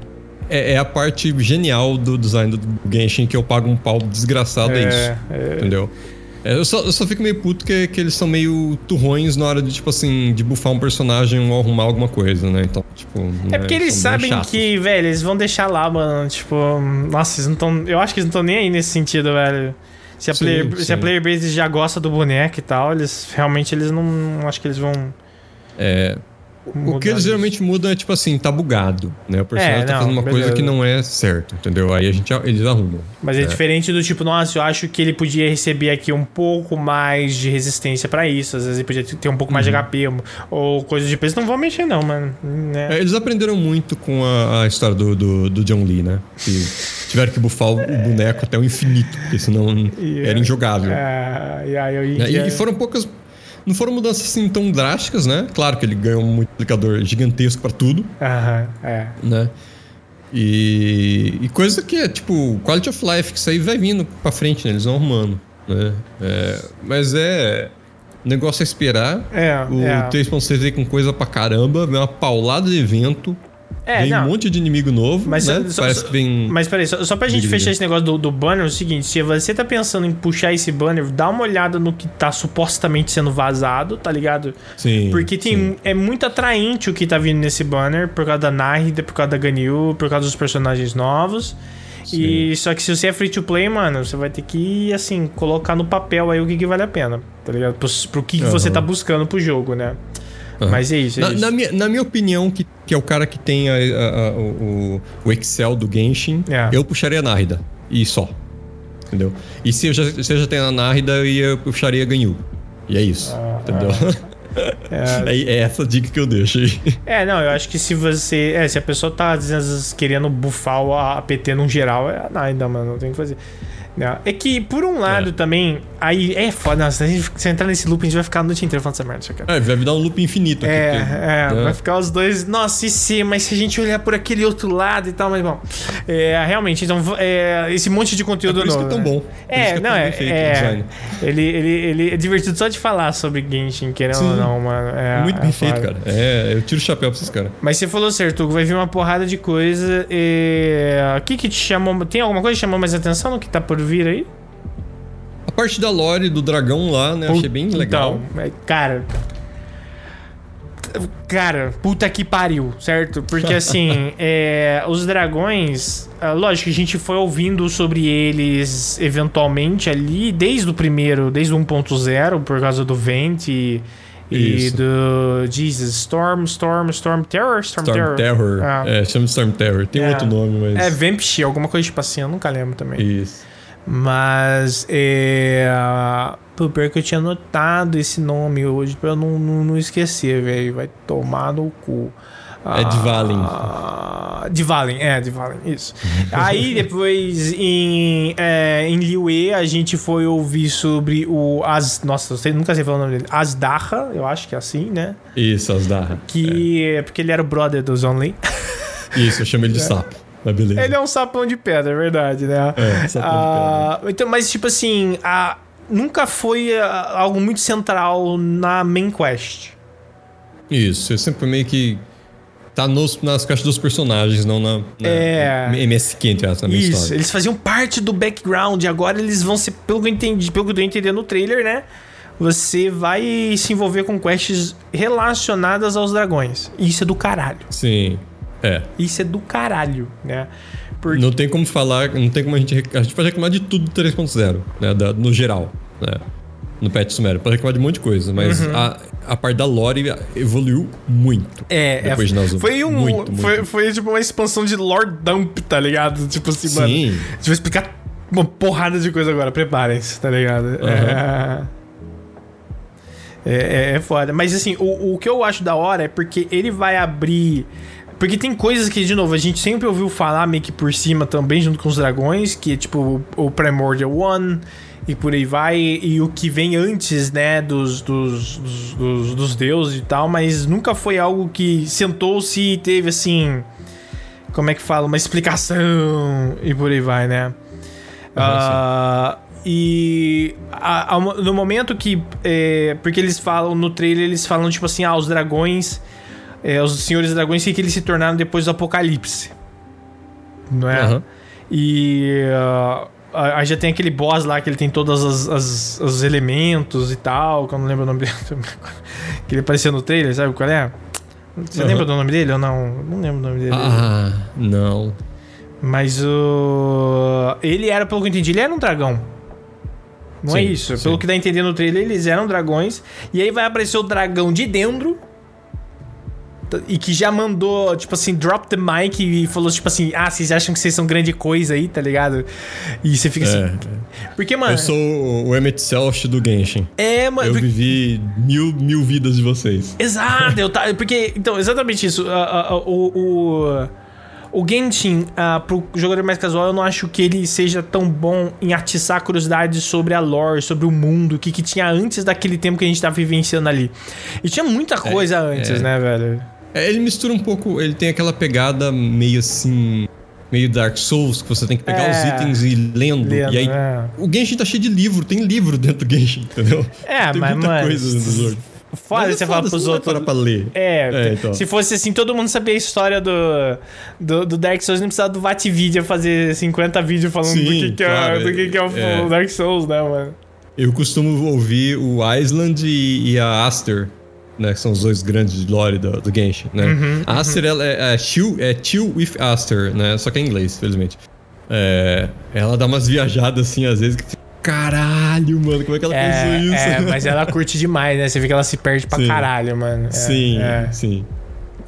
É, é, a parte genial do design do Genshin que eu pago um pau desgraçado, é, isso. É. Entendeu? eu, só, eu só fico meio puto que, que eles são meio turrões na hora de, tipo assim, de bufar um personagem ou arrumar alguma coisa, né? Então, tipo. É porque eles sabem que, velho, eles vão deixar lá, mano. Tipo, nossa, eles não estão. Eu acho que eles não estão nem aí nesse sentido, velho. Se a, sim, player, sim. se a player base já gosta do boneco e tal, eles realmente eles não. Acho que eles vão. É. O que eles geralmente mudam é tipo assim, tá bugado, né? O personagem É, tá não, fazendo uma coisa beleza. que não é certo, entendeu? Aí a gente, eles arrumam. Mas é, diferente do tipo, nossa, eu acho que ele podia receber aqui um pouco mais de resistência pra isso. Às vezes ele podia ter um pouco mais Uhum. de HP ou coisa de peso. Não vão mexer, não, mano. Né? É, eles aprenderam muito com a, a história do, do, do John Lee, né? Que tiveram que bufar o, o boneco até o infinito, porque senão <laughs> era injogável. É, e aí eu né? E foram poucas. Não foram mudanças assim tão drásticas, né? Claro que ele ganhou um multiplicador gigantesco pra tudo, Aham, é. né? E, e coisa que é tipo quality of life, que isso aí vai vindo pra frente, né? Eles vão arrumando, né? É, mas é. O negócio é esperar. É, O é. 3.6 veio com coisa pra caramba, uma paulada de evento. É, vem não. um monte de inimigo novo, Mas né? só- Parece só- que vem. Mas peraí, só, só pra gente fechar esse negócio do, do banner, é o seguinte: se você tá pensando em puxar esse banner, dá uma olhada no que tá supostamente sendo vazado, tá ligado? Sim. Porque tem, sim. é muito atraente o que tá vindo nesse banner, por causa da Nahida, por causa da Ganyu, por causa dos personagens novos. E só que se você é free to play, mano, você vai ter que, assim, colocar no papel aí o que, que vale a pena, tá ligado? Pro, pro que, que você tá buscando pro jogo, né? Aham. Mas é isso, é Na, isso. na minha, na minha opinião, que, que é o cara que tem a- a- a- o, o Excel do Genshin, É. eu puxaria a Nárida. E só. Entendeu? E se eu já, se eu já tenho a Nárida, eu ia- puxaria a Ganyu. E é isso. Ah, entendeu? <laughs> É, é essa a dica que eu deixo aí. É, não, eu acho que se você. É, se a pessoa tá às vezes, querendo bufar o APT num geral, é nada, mano, não tem o que fazer. Não, É que, por um lado É. também, aí é foda, nossa, se a gente se entrar nesse loop, a gente vai ficar a noite inteira falando essa merda, cara. É, vai dar um loop infinito aqui. É, porque- é, né? vai ficar os dois. Nossa, e se, mas se a gente olhar por aquele outro lado e tal, mas bom. É, realmente, então, é, esse monte de É conteúdo por isso que é novo, tão né? bom. É, que não, é. é ele, ele, ele é divertido só de falar sobre Genshin, querendo ou Sim. não, mano. É, Muito é bem feito, cara. É, eu tiro o chapéu pra esses caras. Mas você falou certo, vai vir uma porrada de coisa. E... O que que te chamou? Tem alguma coisa que chamou mais atenção no que tá por vir aí? A parte da lore do dragão lá, né? Achei bem legal. Então, é, cara. Cara, puta que pariu, certo? Porque <laughs> assim, é, os dragões. é, lógico que a gente foi ouvindo sobre eles eventualmente ali, desde o primeiro, desde o 1.0, por causa do Vent e, e Isso. do. Jesus, Storm, Storm, Storm Terror? Storm, Storm Terror. Ah. É, chama de Storm Terror. Tem É. outro nome, mas. É Vampshi, alguma coisa tipo assim, eu nunca lembro também. Isso. Mas é. Pô, pior que eu tinha anotado esse nome hoje pra eu não, não, não esquecer, velho. Vai tomar no cu. É de Valen. Ah, de Valen, é, de Valen, isso. <laughs> Aí depois em, é, em Liue a gente foi ouvir sobre o. As, nossa, eu sei, nunca sei falar o nome dele. Asdarra, eu acho que é assim, né? Isso, as Darra. Que é. porque ele era o brother do Zonley. Isso, eu chamo ele de <laughs> sapo. Mas beleza. Ele é um sapão de pedra, é verdade, né? É, sapão de Ah, Então, mas tipo assim, a- nunca foi ah, algo muito central na main quest. Isso, eu sempre meio que. Tá nos, nas caixas dos personagens, não na. na É. MSQ, entre aspas, na Isso, história. eles faziam parte do background, agora eles vão ser, pelo que eu entendi, pelo que eu tô entendendo no trailer, né? Você vai se envolver com quests relacionadas aos dragões. Isso é do caralho. Sim. É. Isso é do caralho, né? Porque Não tem como falar, não tem como a gente. A gente pode reclamar de tudo do 3.0, né? da- no geral, né? No patch sumério. Pode reclamar de um monte de coisa, mas Uhum. a, a parte da lore evoluiu muito. É, Depois é, de foi um. Muito, muito. Foi, foi tipo uma expansão de lore dump, tá ligado? Tipo assim, mano. Sim. A gente vai explicar uma porrada de coisa agora, preparem-se, tá ligado? É... É, é, é foda. Mas assim, o, o que eu acho da hora é porque ele vai abrir. Porque tem coisas que, de novo, a gente sempre ouviu falar meio que por cima também, junto com os dragões, que é tipo o Primordial One e por aí vai, e o que vem antes, né, dos, dos, dos, dos, dos deuses e tal, mas nunca foi algo que sentou-se e teve assim. Como é que fala? Uma explicação e por aí vai, né? Ah, e a- a- no momento que. é, porque eles falam no trailer, eles falam tipo assim: ah, os dragões. É, os senhores dragões, que eles se tornaram depois do apocalipse. Não é? Aham. E. ah, Aí já tem aquele boss lá que ele tem todos os elementos e tal, que eu não lembro o nome dele. que ele apareceu no trailer, sabe qual é? Você Aham. lembra do nome dele ou não? Não lembro o nome dele. Ah, não. Mas o. Ele era, pelo que eu entendi, ele era um dragão. Não é Sim, isso. sim. Pelo que dá a entender no trailer, eles eram dragões. E aí vai aparecer o dragão de dentro. E que já mandou, tipo assim, drop the mic e falou, tipo assim, ah, vocês acham que vocês são grande coisa aí, tá ligado? E você fica assim. É. Porque, mano. Eu sou o Emmett Selch do Genshin. É, mano. Eu porque- vivi mil, mil vidas de vocês. Exato, eu tá, porque então exatamente isso. o o o Genshin, ah, pro jogador mais casual, eu não acho que ele seja tão bom em atiçar curiosidades sobre a lore, sobre o mundo, o que, que tinha antes daquele tempo que a gente tá vivenciando ali. E tinha muita coisa antes, é. né, velho? É, ele mistura um pouco, ele tem aquela pegada meio assim. Meio Dark Souls, que você tem que pegar É. os itens e ir lendo. Lendo, e aí. é. O Genshin tá cheio de livro, tem livro dentro do Genshin, entendeu? É, tem mas, muita mano, coisa dentro do jogo. Foda Mas você é falar pros você não vai outros. pra ler. É, É, então. se fosse assim, todo mundo sabia a história do, do, do Dark Souls, não precisava do Vatvidia fazer 50 vídeos falando do Sim, que, que, é, claro, do que, que é o é. Dark Souls, né, mano? Eu costumo ouvir o Island e, e a Aster, né? Que são os dois grandes lore do, do Genshin, né? Uhum, a Aster ela é, é, chill, é Chill with Aster, né? Só que é em inglês, felizmente. É, ela dá umas viajadas assim, às vezes, que caralho, mano, como é que ela É, pensou isso? é, mas ela <laughs> curte demais, né? Você vê que ela se perde pra Sim. caralho, mano. É, sim, É, sim.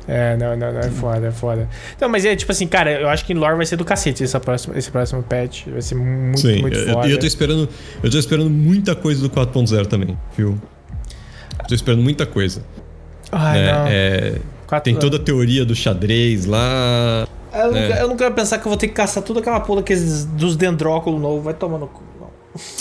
é, não, não, não, é foda, é foda. Então, mas é tipo assim, cara, eu acho que lore vai ser do cacete essa próxima, esse próximo patch. Vai ser muito, Sim, muito eu- foda. E eu, tô esperando, eu tô esperando muita coisa do 4.0 também, viu? Tô esperando muita coisa. Ai, né? não. É, tem anos. toda a teoria do xadrez lá. Eu, não, né? eu não quero pensar que eu vou ter que caçar toda aquela porra dos dendróculos novos. Vai tomar no cu.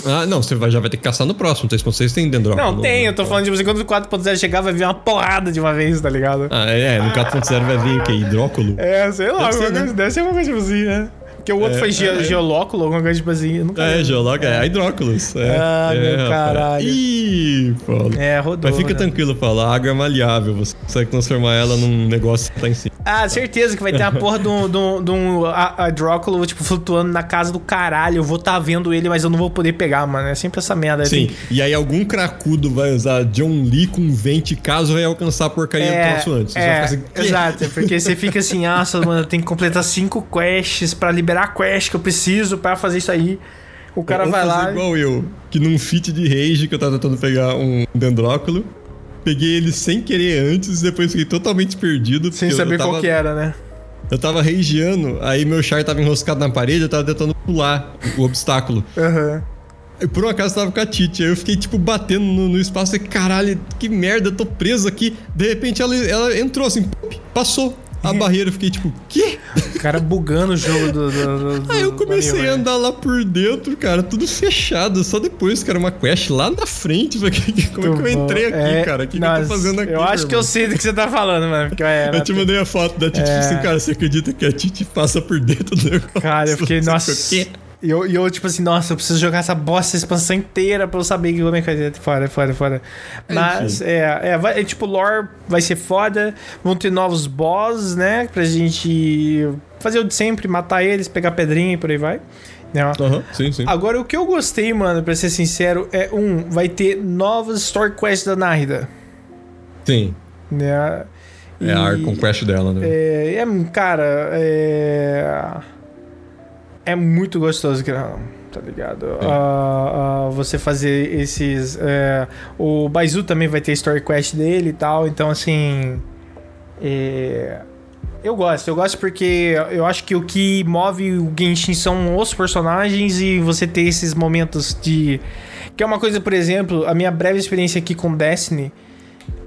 Não, Ah, não, você vai- já vai ter que caçar no próximo. 3.6 tem dendróculo. não tem, eu tô falando, tipo assim, quando o 4.0 chegar, vai vir uma porrada de uma vez, tá ligado? Ah, é, no 4.0 vai vir o quê? Hidróculo? É, sei lá, Deve ser, né? coisa, deve ser alguma coisa tipo assim, né? Porque o outro É, foi ge é. geolóculo, alguma coisa tipo assim. Eu nunca É, lembro. geólogo, é hidróculos. É, Ah, é, meu rapaz. caralho. Ih, foda. É, rodou. Mas fica né? tranquilo, fala, a água é maleável, você consegue transformar ela num negócio que tá em cima. Ah, certeza que vai ter uma porra de um, de um, de um a- hidróculo, tipo, flutuando na casa do caralho. Eu vou tá vendo ele, mas eu não vou poder pegar, mano. É sempre essa merda. Sim, Tem- e aí algum cracudo vai usar John Lee com vente caso vai alcançar a porcaria do troço antes. Você é, assim, exato, é porque você fica assim, ah, mano, eu tenho que completar cinco quests pra liberar a quest que eu preciso pra fazer isso aí. O cara Ou vai lá. igual eu, que num feat de rage que eu tava tentando pegar um dendróculo, peguei ele sem querer antes e depois fiquei totalmente perdido. Sem eu- saber eu tava, qual que era, né? Eu tava rageando, aí meu char tava enroscado na parede, eu tava tentando pular o obstáculo. Aham. E por um acaso tava com a Titi, aí eu fiquei tipo batendo no, no espaço e caralho, que merda, eu tô preso aqui. De repente ela, ela entrou assim, passou a barreira, eu fiquei tipo, quê? O cara bugando o jogo do. do, do Aí eu comecei a andar lá por dentro, cara, tudo fechado. Só depois que era uma quest lá na frente. <laughs> Como é que eu entrei aqui, É, cara? O que, que eu tô fazendo aqui? Eu acho que eu sei do que você tá falando, mano. Porque, é, <laughs> Eu te mandei a foto da Titi É. assim, cara, você acredita que a Titi passa por dentro do negócio? Cara, eu fiquei, <laughs> nossa. E eu, e eu, tipo assim, nossa, eu preciso jogar essa bosta, essa expansão inteira pra eu saber que como é que vai ser. Foda, foda, foda. Mas, é, é, vai, é, tipo, lore vai ser foda. Vão ter novos boss, né? Pra gente fazer o de sempre, matar eles, pegar pedrinha e por aí vai. Né? Aham, sim, sim. Agora, o que eu gostei, mano, pra ser sincero, é um, vai ter novas story quests da Nárida. Sim. Né? É a Arc Conquest dela, né? É, é, cara, é. É muito gostoso, cara, tá ligado? Ah, ah, você fazer esses. é, o Baizu também vai ter story quest dele e tal, então assim. é, eu gosto, eu gosto porque eu acho que o que move o Genshin são os personagens e você ter esses momentos de. Que é uma coisa, por exemplo, a minha breve experiência aqui com Destiny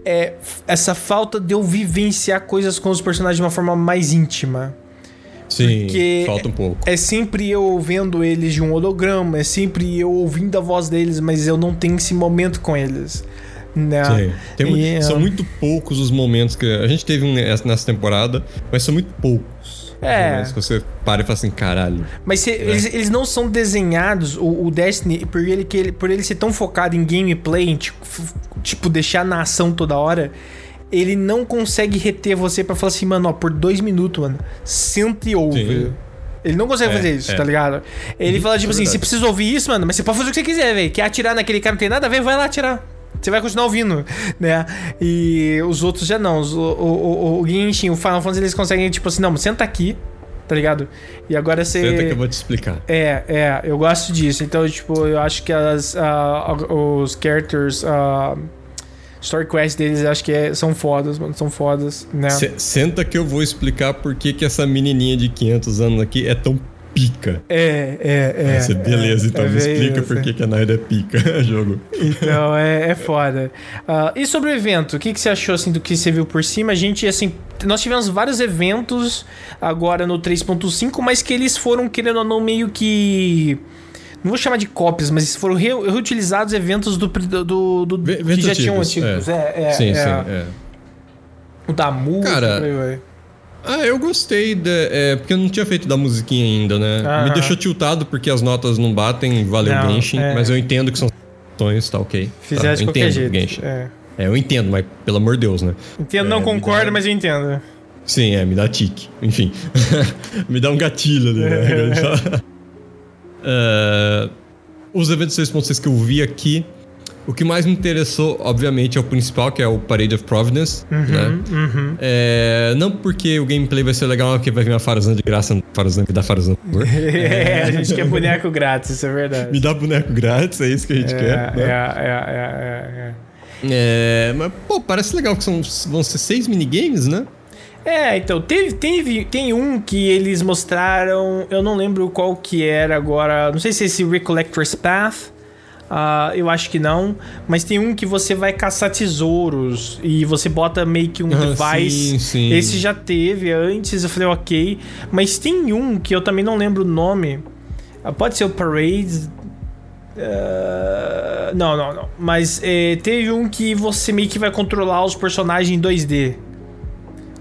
é essa falta de eu vivenciar coisas com os personagens de uma forma mais íntima. Sim, porque- falta um pouco. É sempre eu vendo eles de um holograma, é sempre eu ouvindo a voz deles, mas eu não tenho esse momento com eles. Né? Sim. Tem E, são ah, muito poucos os momentos que. A gente teve um nessa temporada, mas são muito poucos. os É. que você para e fala assim, caralho. Mas se- eles, eles não são desenhados, o, o Destiny, por ele, que ele, por ele ser tão focado em gameplay, em, tipo, tipo, deixar na ação toda hora, ele não consegue reter você pra falar assim, mano, ó, por dois minutos, mano, senta e ouve. Sim. Ele não consegue É, fazer isso, é. tá ligado? Ele fala, tipo é assim, você precisa ouvir isso, mano, mas você pode fazer o que você quiser, velho. Quer atirar naquele cara, não tem nada a ver, vai lá atirar. Você vai continuar ouvindo, <laughs> né? E os outros já não. Os- O, o, o, o Genshin, o Final Fantasy, eles conseguem, tipo assim, não, senta aqui, tá ligado? E agora você... Senta que eu vou te explicar. É, é, eu gosto disso. Então, tipo, eu acho que as, ah, os characters. ah, Story Quest deles acho que é, são fodas, mano. São fodas, né? senta que eu vou explicar por que, que essa menininha de 500 anos aqui é tão pica. É, é, é. Você, beleza, é, então é me explica por que, que a Naida é pica <laughs> jogo. Então, <laughs> é, é foda. Ah, e sobre o evento, o que, que você achou, assim, do que você viu por cima? A gente, assim, nós tivemos vários eventos agora no 3.5, mas que eles foram, querendo ou não, meio que... Não vou chamar de cópias, mas foram re- reutilizados eventos do, do, do, que já tinham antigos, antigos. É, é, sim, é. sim. É. O da música, Cara, aí. Ah, eu gostei, de, é, porque eu não tinha feito da musiquinha ainda, né? Aham. Me deixou tiltado porque as notas não batem, valeu Não, Genshin, é. mas eu entendo que são sonhos, tá ok. Fizeram tá, de eu qualquer entendo, jeito. Genshin. É. É, eu entendo, mas pelo amor de Deus, né? Entendo, É, não me concordo, dá- mas eu entendo. Sim, é, me dá tique. Enfim. <laughs> me dá um gatilho ali, né? <laughs> É, os eventos 6.6 que eu vi aqui, o que mais me interessou, obviamente, é o principal, que é o Parade of Providence, né? Uhum. É, não porque o gameplay vai ser legal, porque vai vir uma Farazan de graça, Farazan me dá Farazan, por favor. <laughs> É, a gente quer boneco grátis, isso é verdade. Me dá boneco grátis, é isso que a gente É, quer. é, né? é, é, é, É, mas, pô, parece legal que são, vão ser seis minigames, né? É. Então, teve, teve, tem um que eles mostraram, eu não lembro qual que era agora, não sei se é esse Recollector's Path, ah, eu acho que não, mas tem um que você vai caçar tesouros e você bota meio que um Ah, device. sim, sim. Esse já teve antes, eu falei ok, mas tem um que eu também não lembro o nome, Ah, pode ser o Parade. ah, não, não, não. Mas é, teve um que você meio que vai controlar os personagens em 2D.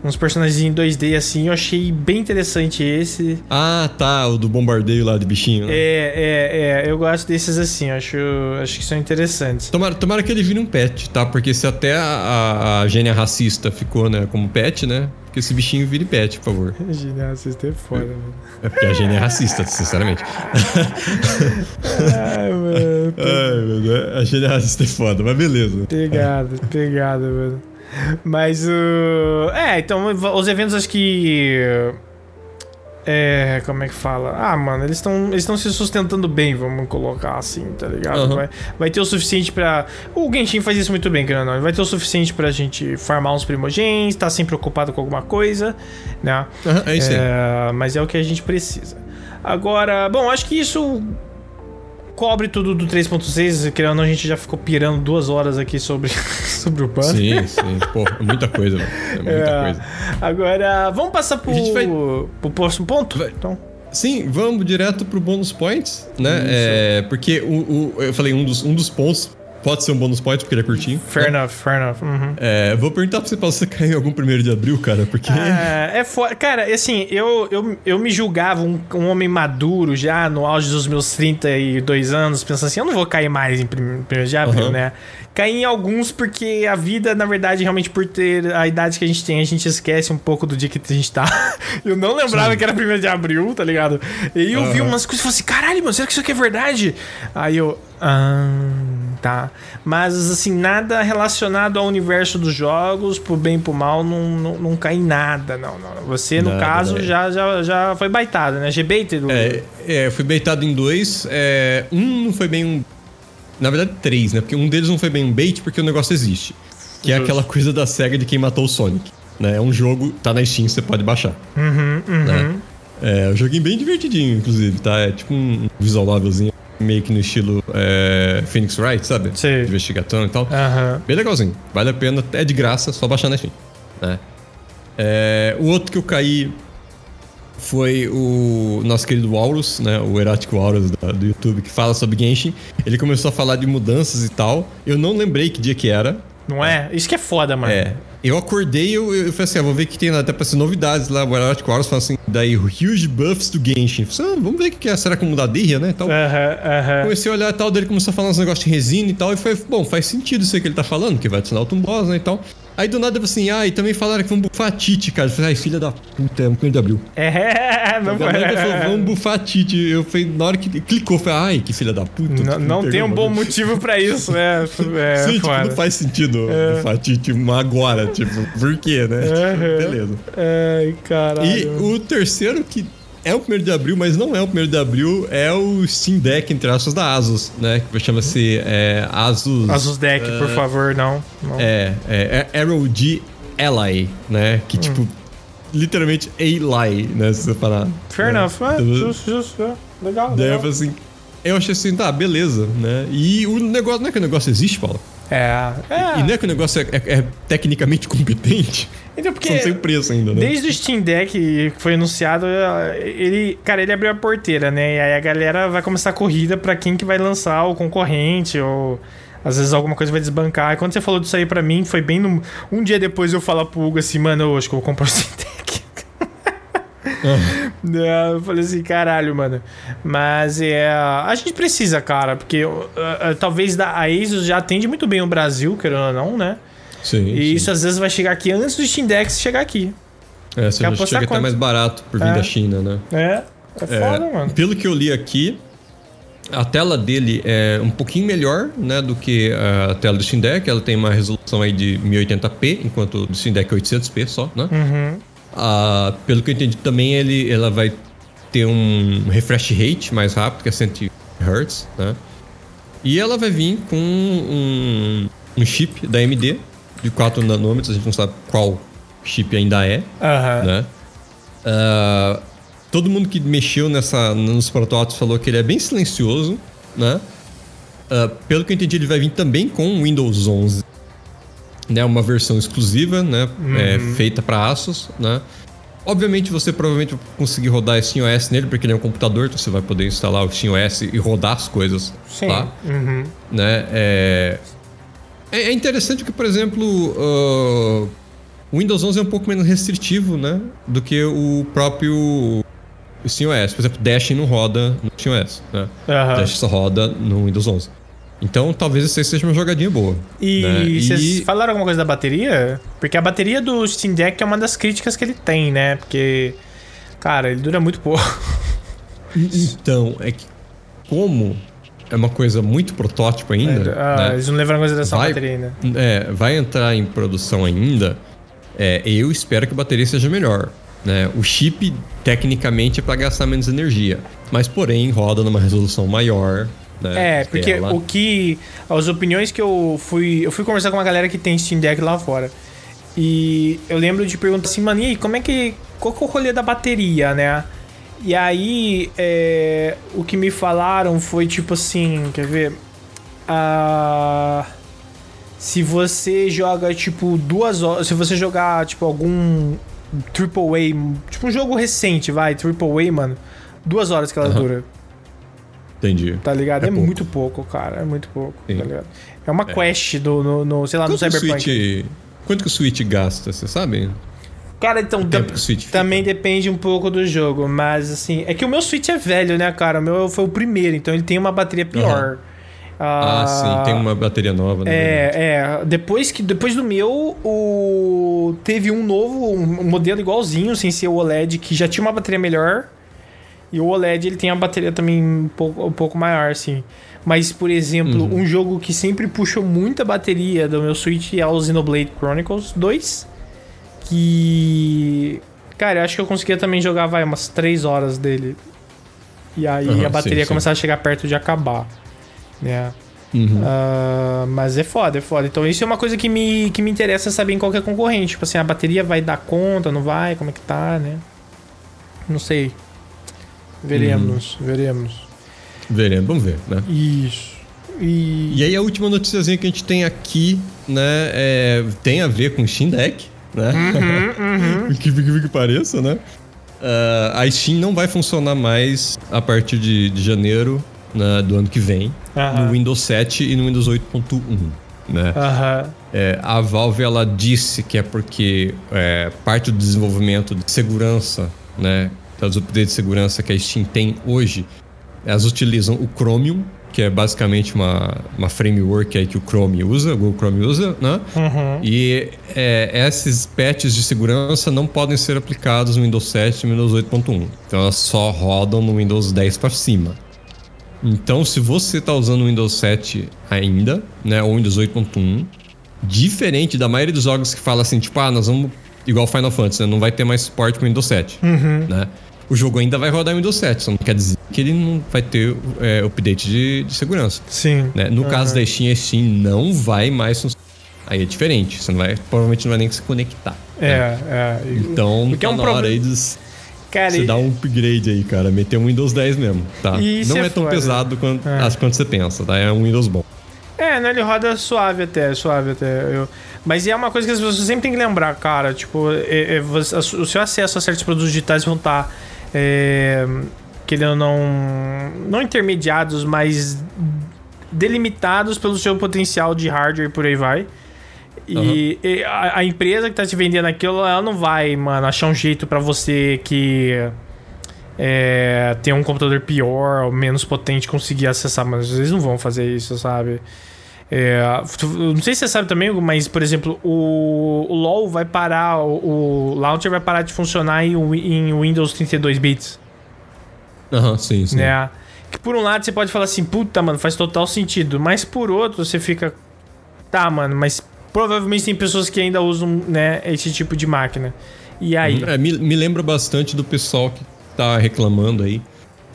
Uns personagens em 2D assim, eu achei bem interessante esse. Ah, tá, o do bombardeio lá de bichinho. né? É, é, é, eu gosto desses assim, acho, acho que são interessantes. Tomara, tomara que ele vire um pet, tá? Porque se até a, a, gênia racista ficou, né, como pet, né? Que esse bichinho vire pet, por favor. Genial, vocês têm foda, mano. É porque a gênia é racista, sinceramente. <laughs> Ai, mano. Ai, Deus, a gênia racista é foda, mas beleza. Pegada, pegada, mano. Mas o. É, então os eventos acho que. É. Como é que fala? Ah, mano, eles estão eles estão se sustentando bem, vamos colocar assim, tá ligado? Aham. Vai, vai ter o suficiente pra. O Genshin faz isso muito bem, querendo não. Vai ter o suficiente pra gente farmar uns primogênitos, tá sempre ocupado com alguma coisa, né? Aham, é isso aí. É, mas é o que a gente precisa. Agora, bom, acho que isso cobre tudo do 3.6. Querendo ou não, a gente já ficou pirando duas horas aqui sobre, <laughs> sobre o banner. Sim, sim. Pô, é muita coisa, mano. É muita É. coisa. Agora, vamos passar pro, vai- pro próximo ponto? Vai. Então, Sim, vamos direto pro bônus points, né? É, porque o, o- eu falei, um dos, um dos pontos pode ser um bônus point, porque ele é curtinho. fair né? enough, fair enough. Uhum. É, vou perguntar pra você pra você cair em algum primeiro de abril, cara, porque. É, é foda. Cara, assim, eu, eu, eu me julgava um, um homem maduro já no auge dos meus 32 anos, pensando assim, eu não vou cair mais em prim- primeiro de abril, Aham. né? Caí em alguns porque a vida, na verdade, realmente por ter a idade que a gente tem, a gente esquece um pouco do dia que a gente tá. <laughs> Eu não lembrava que era primeiro de abril, tá ligado? E eu vi Aham. umas coisas e falei assim, caralho, mano, será que isso aqui é verdade? Aí eu. Ah, tá. Mas, assim, nada relacionado ao universo dos jogos, pro bem e pro mal, não, não, não cai em nada, não, não. Você, no Nada, caso, né? já, já, já foi baitado, né? G-baited? É, é, eu fui baitado em dois. é, um não foi bem um. Na verdade, três, né? Porque um deles não foi bem um bait porque o negócio existe. Que é Justo. aquela coisa da SEGA de quem matou o Sonic. Né? É um jogo, tá na Steam, você pode baixar. Uhum, uhum. Né? É um joguinho bem divertidinho, inclusive, tá? É tipo um visual novelzinho, meio que no estilo é, Phoenix Wright, sabe? De investigação e tal. Aham. Bem legalzinho. Vale a pena, é de graça, só baixar na Steam. Né? É, o outro que eu caí foi o nosso querido Aurus, né? O erótico Aurus da- do YouTube, que fala sobre Genshin. Ele começou a falar de mudanças e tal. Eu não lembrei que dia que era. Não é? Isso que é foda, mano. É. Eu acordei e eu, eu falei assim, ah, vou ver que tem até pra ser novidades lá. O Erotic Wars fala assim, daí huge buffs do Genshin. Eu falei assim, ah, vamos ver o que é. Será que é mudar a Dirria, né? Tal. Aham, aham. Comecei a olhar e tal, daí ele começou a falar uns negócios de resina e tal, e foi, bom, faz sentido isso aí que ele tá falando, que vai adicionar o boss, né, e tal. Aí do nada assim, ah, e também falaram que vão bufar a Tite, cara. Eu falei, ai, filha da puta, é um de abril. É, <laughs> não Minha mãe falou, vamos bufar a Tite. Eu falei, na hora que clicou, eu falei, ai, que filha da puta. Não, não tem um bom motivo pra isso, <laughs> é. É, Sim, tipo, não faz sentido bufar a Tite agora, tipo, por quê, né? Aham. Beleza. Ai, caralho. E o terceiro que é o primeiro de abril, mas não é o primeiro de abril, é o Steam Deck, entre aspas, da Asus, né? Que chama-se é, Asus. Asus Deck, uh, por favor, não. não. É, é, é ROG Ally, né? Que hum. tipo, literalmente Ally, né? Se você falar. Fair né? enough, é, justo, justo, é. legal. Daí legal. eu assim, eu achei assim, tá, beleza, né? E o negócio, não é que o negócio existe, Paulo? É, é. E não é que o negócio é, é, é tecnicamente competente. Então, porque. Só sem preço ainda, né? Desde o Steam Deck que foi anunciado, ele. Cara, ele abriu a porteira, né? E aí a galera vai começar a corrida pra quem que vai lançar o concorrente, ou. Às vezes alguma coisa vai desbancar. E quando você falou disso aí pra mim, foi bem no... Um dia depois eu falar pro Hugo assim, mano, eu acho que eu vou comprar o Steam Deck. É, <laughs> eu falei assim, caralho, mano. Mas é. A gente precisa, cara, porque uh, uh, talvez a Asus já atende muito bem o Brasil, querendo ou não, né? Sim. E sim. isso às vezes vai chegar aqui antes do Steam Deck chegar aqui. É, você já chega até mais barato por vir é. da China, né? É, é foda, é, mano. Pelo que eu li aqui, a tela dele é um pouquinho melhor, né, do que a tela do Steam Deck. Ela tem uma resolução aí de 1080p, enquanto o Steam Deck é 800p só, né? Uhum. Ah, pelo que eu entendi também, ele, ela vai ter um refresh rate mais rápido, que é 100 Hz, né? E ela vai vir com um, um chip da AMD de 4 nanômetros, a gente não sabe qual chip ainda é, uhum. né? Uh, todo mundo que mexeu nessa, nos protótipos falou que ele é bem silencioso, né? Uh, pelo que eu entendi, ele vai vir também com Windows 11 né, uma versão exclusiva, né, uhum. é, feita para Asus, né. Obviamente você provavelmente vai conseguir rodar SteamOS nele, porque ele é um computador, então você vai poder instalar o SteamOS e rodar as coisas Sim. lá. Uhum. Né? É... é interessante que, por exemplo, uh... o Windows 11 é um pouco menos restritivo né, do que o próprio SteamOS. Por exemplo, Dash não roda no SteamOS. Né? Uhum. Dash só roda no Windows 11. Então talvez essa seja uma jogadinha boa. E né? vocês e... falaram alguma coisa da bateria? Porque a bateria do Steam Deck é uma das críticas que ele tem, né? Porque, cara, ele dura muito pouco. <laughs> Então, é que como é uma coisa muito protótipo ainda. É, ah, né? Eles não levaram consideração vai, bateria ainda. É, vai entrar em produção ainda. É, eu espero que a bateria seja melhor. Né? O chip, tecnicamente, é para gastar menos energia. Mas, porém, roda numa resolução maior. Né, é, porque ela. o que. As opiniões que eu fui. Eu fui conversar com uma galera que tem Steam Deck lá fora. E eu lembro de perguntar assim, mano, e aí, como é que. Qual que é o rolê da bateria, né? E aí, é, o que me falaram foi tipo assim, quer ver? Ah, se você joga tipo duas horas. Se você jogar tipo algum Triple A, tipo um jogo recente, vai, Triple A, mano, duas horas que ela uhum. dura. Entendi. Tá ligado? É, é muito pouco, cara. É muito pouco, Sim. tá ligado? É uma é. quest do, no, no, sei lá, quanto no Cyberpunk. Switch, quanto que o Switch gasta, você sabe? Cara, então também depende um pouco do jogo, mas assim, é que o meu Switch é velho, né, cara? O meu foi o primeiro, então ele tem uma bateria pior. Uhum. Ah, ah, sim, tem uma bateria nova, né? É, é. Depois, que, depois do meu, o... teve um novo, um modelo igualzinho, sem ser o OLED, que já tinha uma bateria melhor. E o OLED ele tem a bateria também um pouco, um pouco maior, assim. Mas, por exemplo, uhum. um jogo que sempre puxou muita bateria do meu Switch é o Xenoblade Chronicles 2. Que. Cara, eu acho que eu conseguia também jogar, vai, umas 3 horas dele. E aí uhum, a bateria sim, começava sim. a chegar perto de acabar. Né? Uhum. Uh, mas é foda, é foda. Então isso é uma coisa que me, que me interessa saber em qualquer concorrente. Tipo assim, a bateria vai dar conta, não vai? Como é que tá, né? Não sei. Veremos, hum. veremos. Veremos, vamos ver, né? Isso. E... e aí a última noticiazinha que a gente tem aqui, né, é, tem a ver com o Steam Deck, né? Uhum, <laughs> uhum. que, que, que pareça, né? Uh, a Steam não vai funcionar mais a partir de, de janeiro né, do ano que vem uhum. no Windows 7 e no Windows 8.1. Né? É, a Valve ela disse que é porque é, parte do desenvolvimento de segurança né, das updates de segurança que a Steam tem hoje, elas utilizam o Chromium, que é basicamente uma, uma framework aí que o Chrome usa, o Google Chrome usa, né? Uhum. E é, esses patches de segurança não podem ser aplicados no Windows 7 e no Windows 8.1. Então elas só rodam no Windows 10 para cima. Então, se você está usando o Windows 7 ainda, né, ou Windows 8.1, diferente da maioria dos jogos que fala assim, tipo, ah, nós vamos igual Final Fantasy, né? não vai ter mais suporte para Windows 7, uhum. né? O jogo ainda vai rodar em Windows 7, só não quer dizer que ele não vai ter é, update de, de segurança. Sim. Né? No uhum. caso da Steam, a Steam não vai mais funcionar. Aí é diferente, você não vai, provavelmente não vai nem se conectar. É, né? é. Então, Porque tá é um na hora aí dos, Cara, você e... dá um upgrade aí, cara. Meter um Windows 10 mesmo, tá? Não é, é tão foda. pesado quanto, é. quanto você pensa, tá? É um Windows bom. É, né? Ele roda suave até, suave até. Eu... Mas é uma coisa que as pessoas sempre tem que lembrar, cara. Tipo, é, é, o seu acesso a certos produtos digitais vão estar. É, querendo não. Não intermediados, mas delimitados pelo seu potencial de hardware e por aí vai. E, uhum. e a, a, empresa que tá te vendendo aquilo, ela não vai, mano, achar um jeito para você que é, tem um computador pior ou menos potente conseguir acessar, mas eles não vão fazer isso, sabe? É, não sei se você sabe também, mas, por exemplo, o, o LoL vai parar, o, o launcher vai parar de funcionar em, em Windows 32 bits. Aham, uhum, sim, sim. É. Que por um lado você pode falar assim, puta, mano, faz total sentido. Mas por outro você fica. Tá, mano, mas provavelmente tem pessoas que ainda usam, né, esse tipo de máquina. E aí? É, me, me lembra bastante do pessoal que tá reclamando aí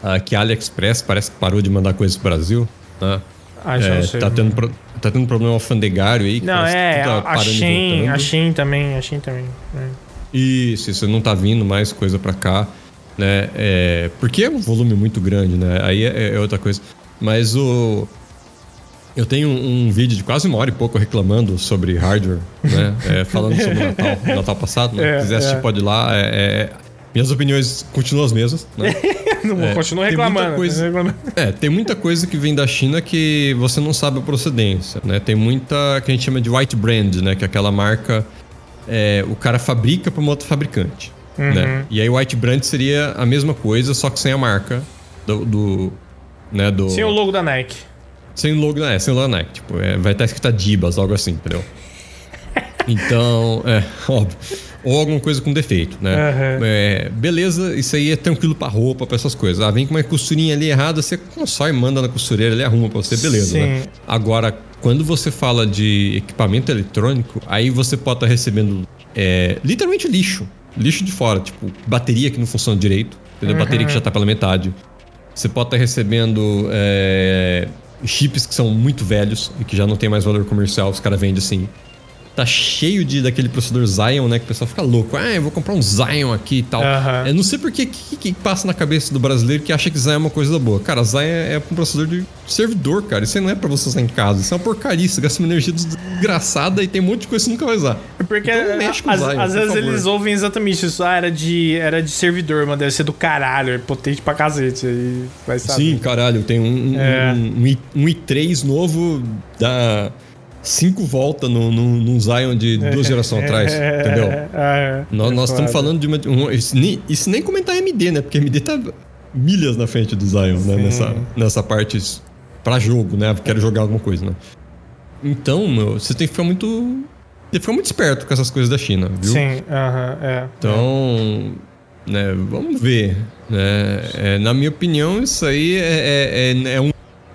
uh, que a AliExpress parece que parou de mandar coisas pro Brasil, tá? Ah, já é, não sei. Tá tendo, pro, tá tendo problema alfandegário aí. Não, é, tá a, Shein, a Shein também, a Shein também. É. Isso, isso, não tá vindo mais coisa pra cá, né? É, porque é um volume muito grande, né? Aí é, é outra coisa. Mas o... Eu tenho um, um, vídeo de quase uma hora e pouco reclamando sobre hardware, né? <laughs> É, falando sobre o Natal, <laughs> Natal passado. Né? É, Se quiser assistir, é. pode ir lá. É, é, minhas opiniões continuam as mesmas. Né? <laughs> não é, continua reclamando. Coisa, é, tem muita coisa que vem da China que você não sabe a procedência, né? Tem muita que a gente chama de white brand, né? Que é aquela marca é, o cara fabrica para um outro fabricante, uhum. né? E aí o white brand seria a mesma coisa, só que sem a marca do, do né? Do, sem o logo da Nike. Sem o logo da, é, sem o logo da Nike. Tipo, é, vai estar escrito Dibas, algo assim, entendeu? <laughs> Então, é, <laughs> óbvio. Ou alguma coisa com defeito, né? Uhum. É, beleza, isso aí é tranquilo pra roupa, pra essas coisas. Ah, vem com uma costurinha ali errada, você só e manda na costureira, ele arruma pra você, beleza, né? Agora, quando você fala de equipamento eletrônico, aí você pode estar tá recebendo é, literalmente lixo. Lixo de fora, tipo, bateria que não funciona direito, entendeu? Uhum. Bateria que já tá pela metade. Você pode estar tá recebendo é, chips que são muito velhos e que já não tem mais valor comercial, os caras vendem assim tá cheio de daquele processador Zion, né? Que o pessoal fica louco. Ah, eu vou comprar um Zion aqui e tal. Uhum. Eu não sei por que, que, passa na cabeça do brasileiro que acha que Zion é uma coisa boa. Cara, Zion é, é um processador de servidor, cara. Isso aí não é pra você usar em casa. Isso é uma porcaria. Você gasta uma energia desgraçada e tem um monte de coisa que você nunca vai usar. É porque então, mexe com às, Zion, às vezes eles ouvem exatamente isso. Ah, era de, era de servidor, mas deve ser do caralho. É potente pra cacete. Aí vai saber. Sim, caralho. Tem um, é. um, um, um i3 novo da cinco voltas num, num, num Zion de duas gerações <laughs> atrás, entendeu? É, nós, nós estamos falando de uma. Um, isso, nem, isso nem comentar AMD, né? Porque AMD tá milhas na frente do Zion, né? Nessa, nessa parte para jogo, né? Quero jogar alguma coisa, né? Então, meu, você tem que ficar muito. Tem que ficar muito esperto com essas coisas da China, viu? Sim, aham, uh -huh, é. Então. Né, vamos ver. Né? É, na minha opinião, isso aí é, é, é um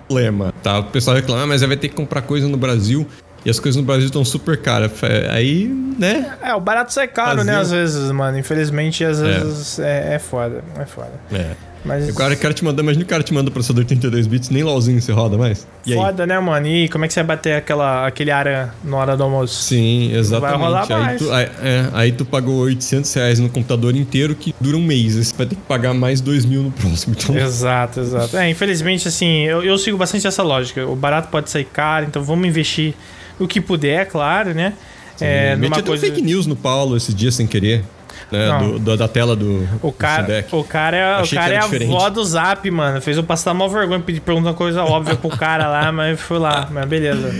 problema, tá? O pessoal reclama, ah, mas vai ter que comprar coisa no Brasil e as coisas no Brasil estão super caras. Aí, né? É, o barato sai caro, né? Às vezes, mano. Infelizmente, às é. vezes é, é foda. É foda. É. Mas... O cara, quer te mandar, imagina o cara te manda o processador 32 bits, nem LOLzinho você roda mais. E Foda, aí? né, mano? E como é que você vai bater aquela, aquele área na hora do almoço? Sim, exatamente. Vai rolar aí mais. Tu, aí, é, aí tu pagou 800 reais no computador inteiro que dura um mês. Aí você vai ter que pagar mais 2 mil no próximo. Então... Exato, exato. É, infelizmente, assim, eu, eu sigo bastante essa lógica. O barato pode sair caro, então vamos investir o que puder, claro, né? É, meti coisa... fake news no Paulo esse dia sem querer né? Do, do, da tela do. O cara, do o cara é, o cara é a avó do zap, mano. Fez eu passar mal vergonha, pedir perguntar uma coisa óbvia pro cara lá, <laughs> mas foi lá, mas beleza.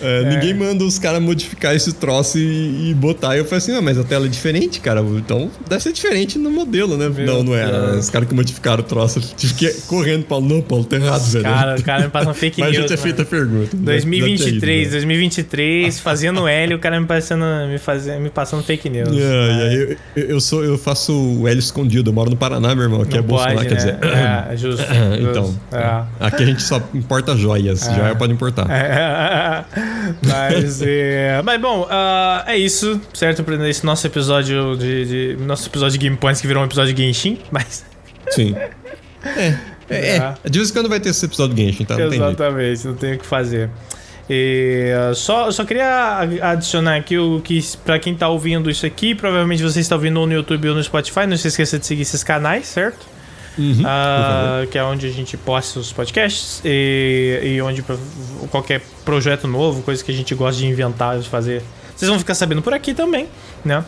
É, é. Ninguém manda os caras modificar esse troço e, e, botar. E eu falei assim, ah, mas a tela é diferente, cara. Então deve ser diferente no modelo, né? Meu não, não era. Os caras que modificaram o troço. Tive que ir correndo, Paulo. Não, Paulo, tá errado, velho. Cara, o cara me passa <laughs> fake news. Mas já tinha feito a pergunta. 2023, ido, 2023, fazendo L, o cara me passando, me, fazendo, me passando fake news. <laughs> Yeah, yeah, eu, eu, sou, eu faço o L escondido. Eu moro no Paraná, meu irmão. Aqui não é Bolsonaro, né? quer dizer. É, justo. <laughs> então, é. aqui a gente só importa joias. É. Joia pode importar. É. <laughs> Mas, é... Mas bom, uh, é isso, certo? Esse nosso episódio de, de, Nosso episódio de Game Points que virou um episódio de Genshin. Mas <laughs> Sim. É, é, é. De vez em quando vai ter esse episódio do Genshin, tá? Não Exatamente, não tem o que fazer. E, uh, só, só queria adicionar aqui o que, para quem tá ouvindo isso aqui, provavelmente você está ouvindo no YouTube ou no Spotify, não se esqueça de seguir esses canais, certo? Uhum, uh, que é onde a gente posta os podcasts e, e onde qualquer projeto novo, coisa que a gente gosta de inventar, de fazer, vocês vão ficar sabendo por aqui também, né?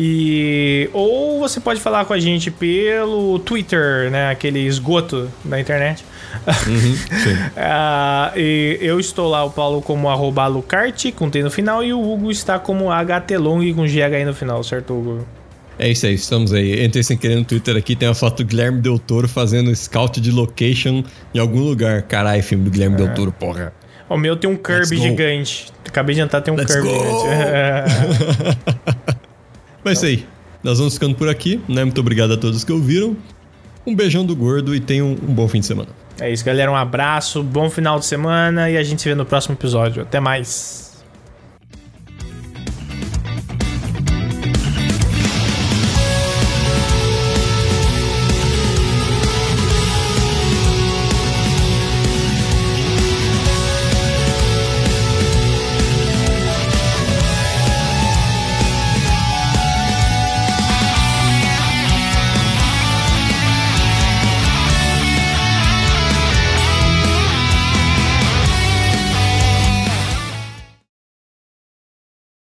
E ou você pode falar com a gente pelo Twitter, né? Aquele esgoto da internet. Uhum, uh, <laughs> e eu estou lá, o Paulo, como arroba Lucarte, com T no final, e o Hugo está como HTLong com GH no final, certo, Hugo? É isso aí, estamos aí. Entrei sem querer no Twitter aqui, tem uma foto do Guilherme Del Toro fazendo scout de location em algum lugar. Caralho, filme do Guilherme é. Del Toro, porra. O meu tem um Kirby gigante. Acabei de entrar, tem um Let's Kirby go. gigante. <laughs> <laughs> Mas é isso aí. Nós vamos ficando por aqui, né? Muito obrigado a todos que ouviram. Um beijão do gordo e tenham um bom fim de semana. É isso, galera. Um abraço, bom final de semana e a gente se vê no próximo episódio. Até mais.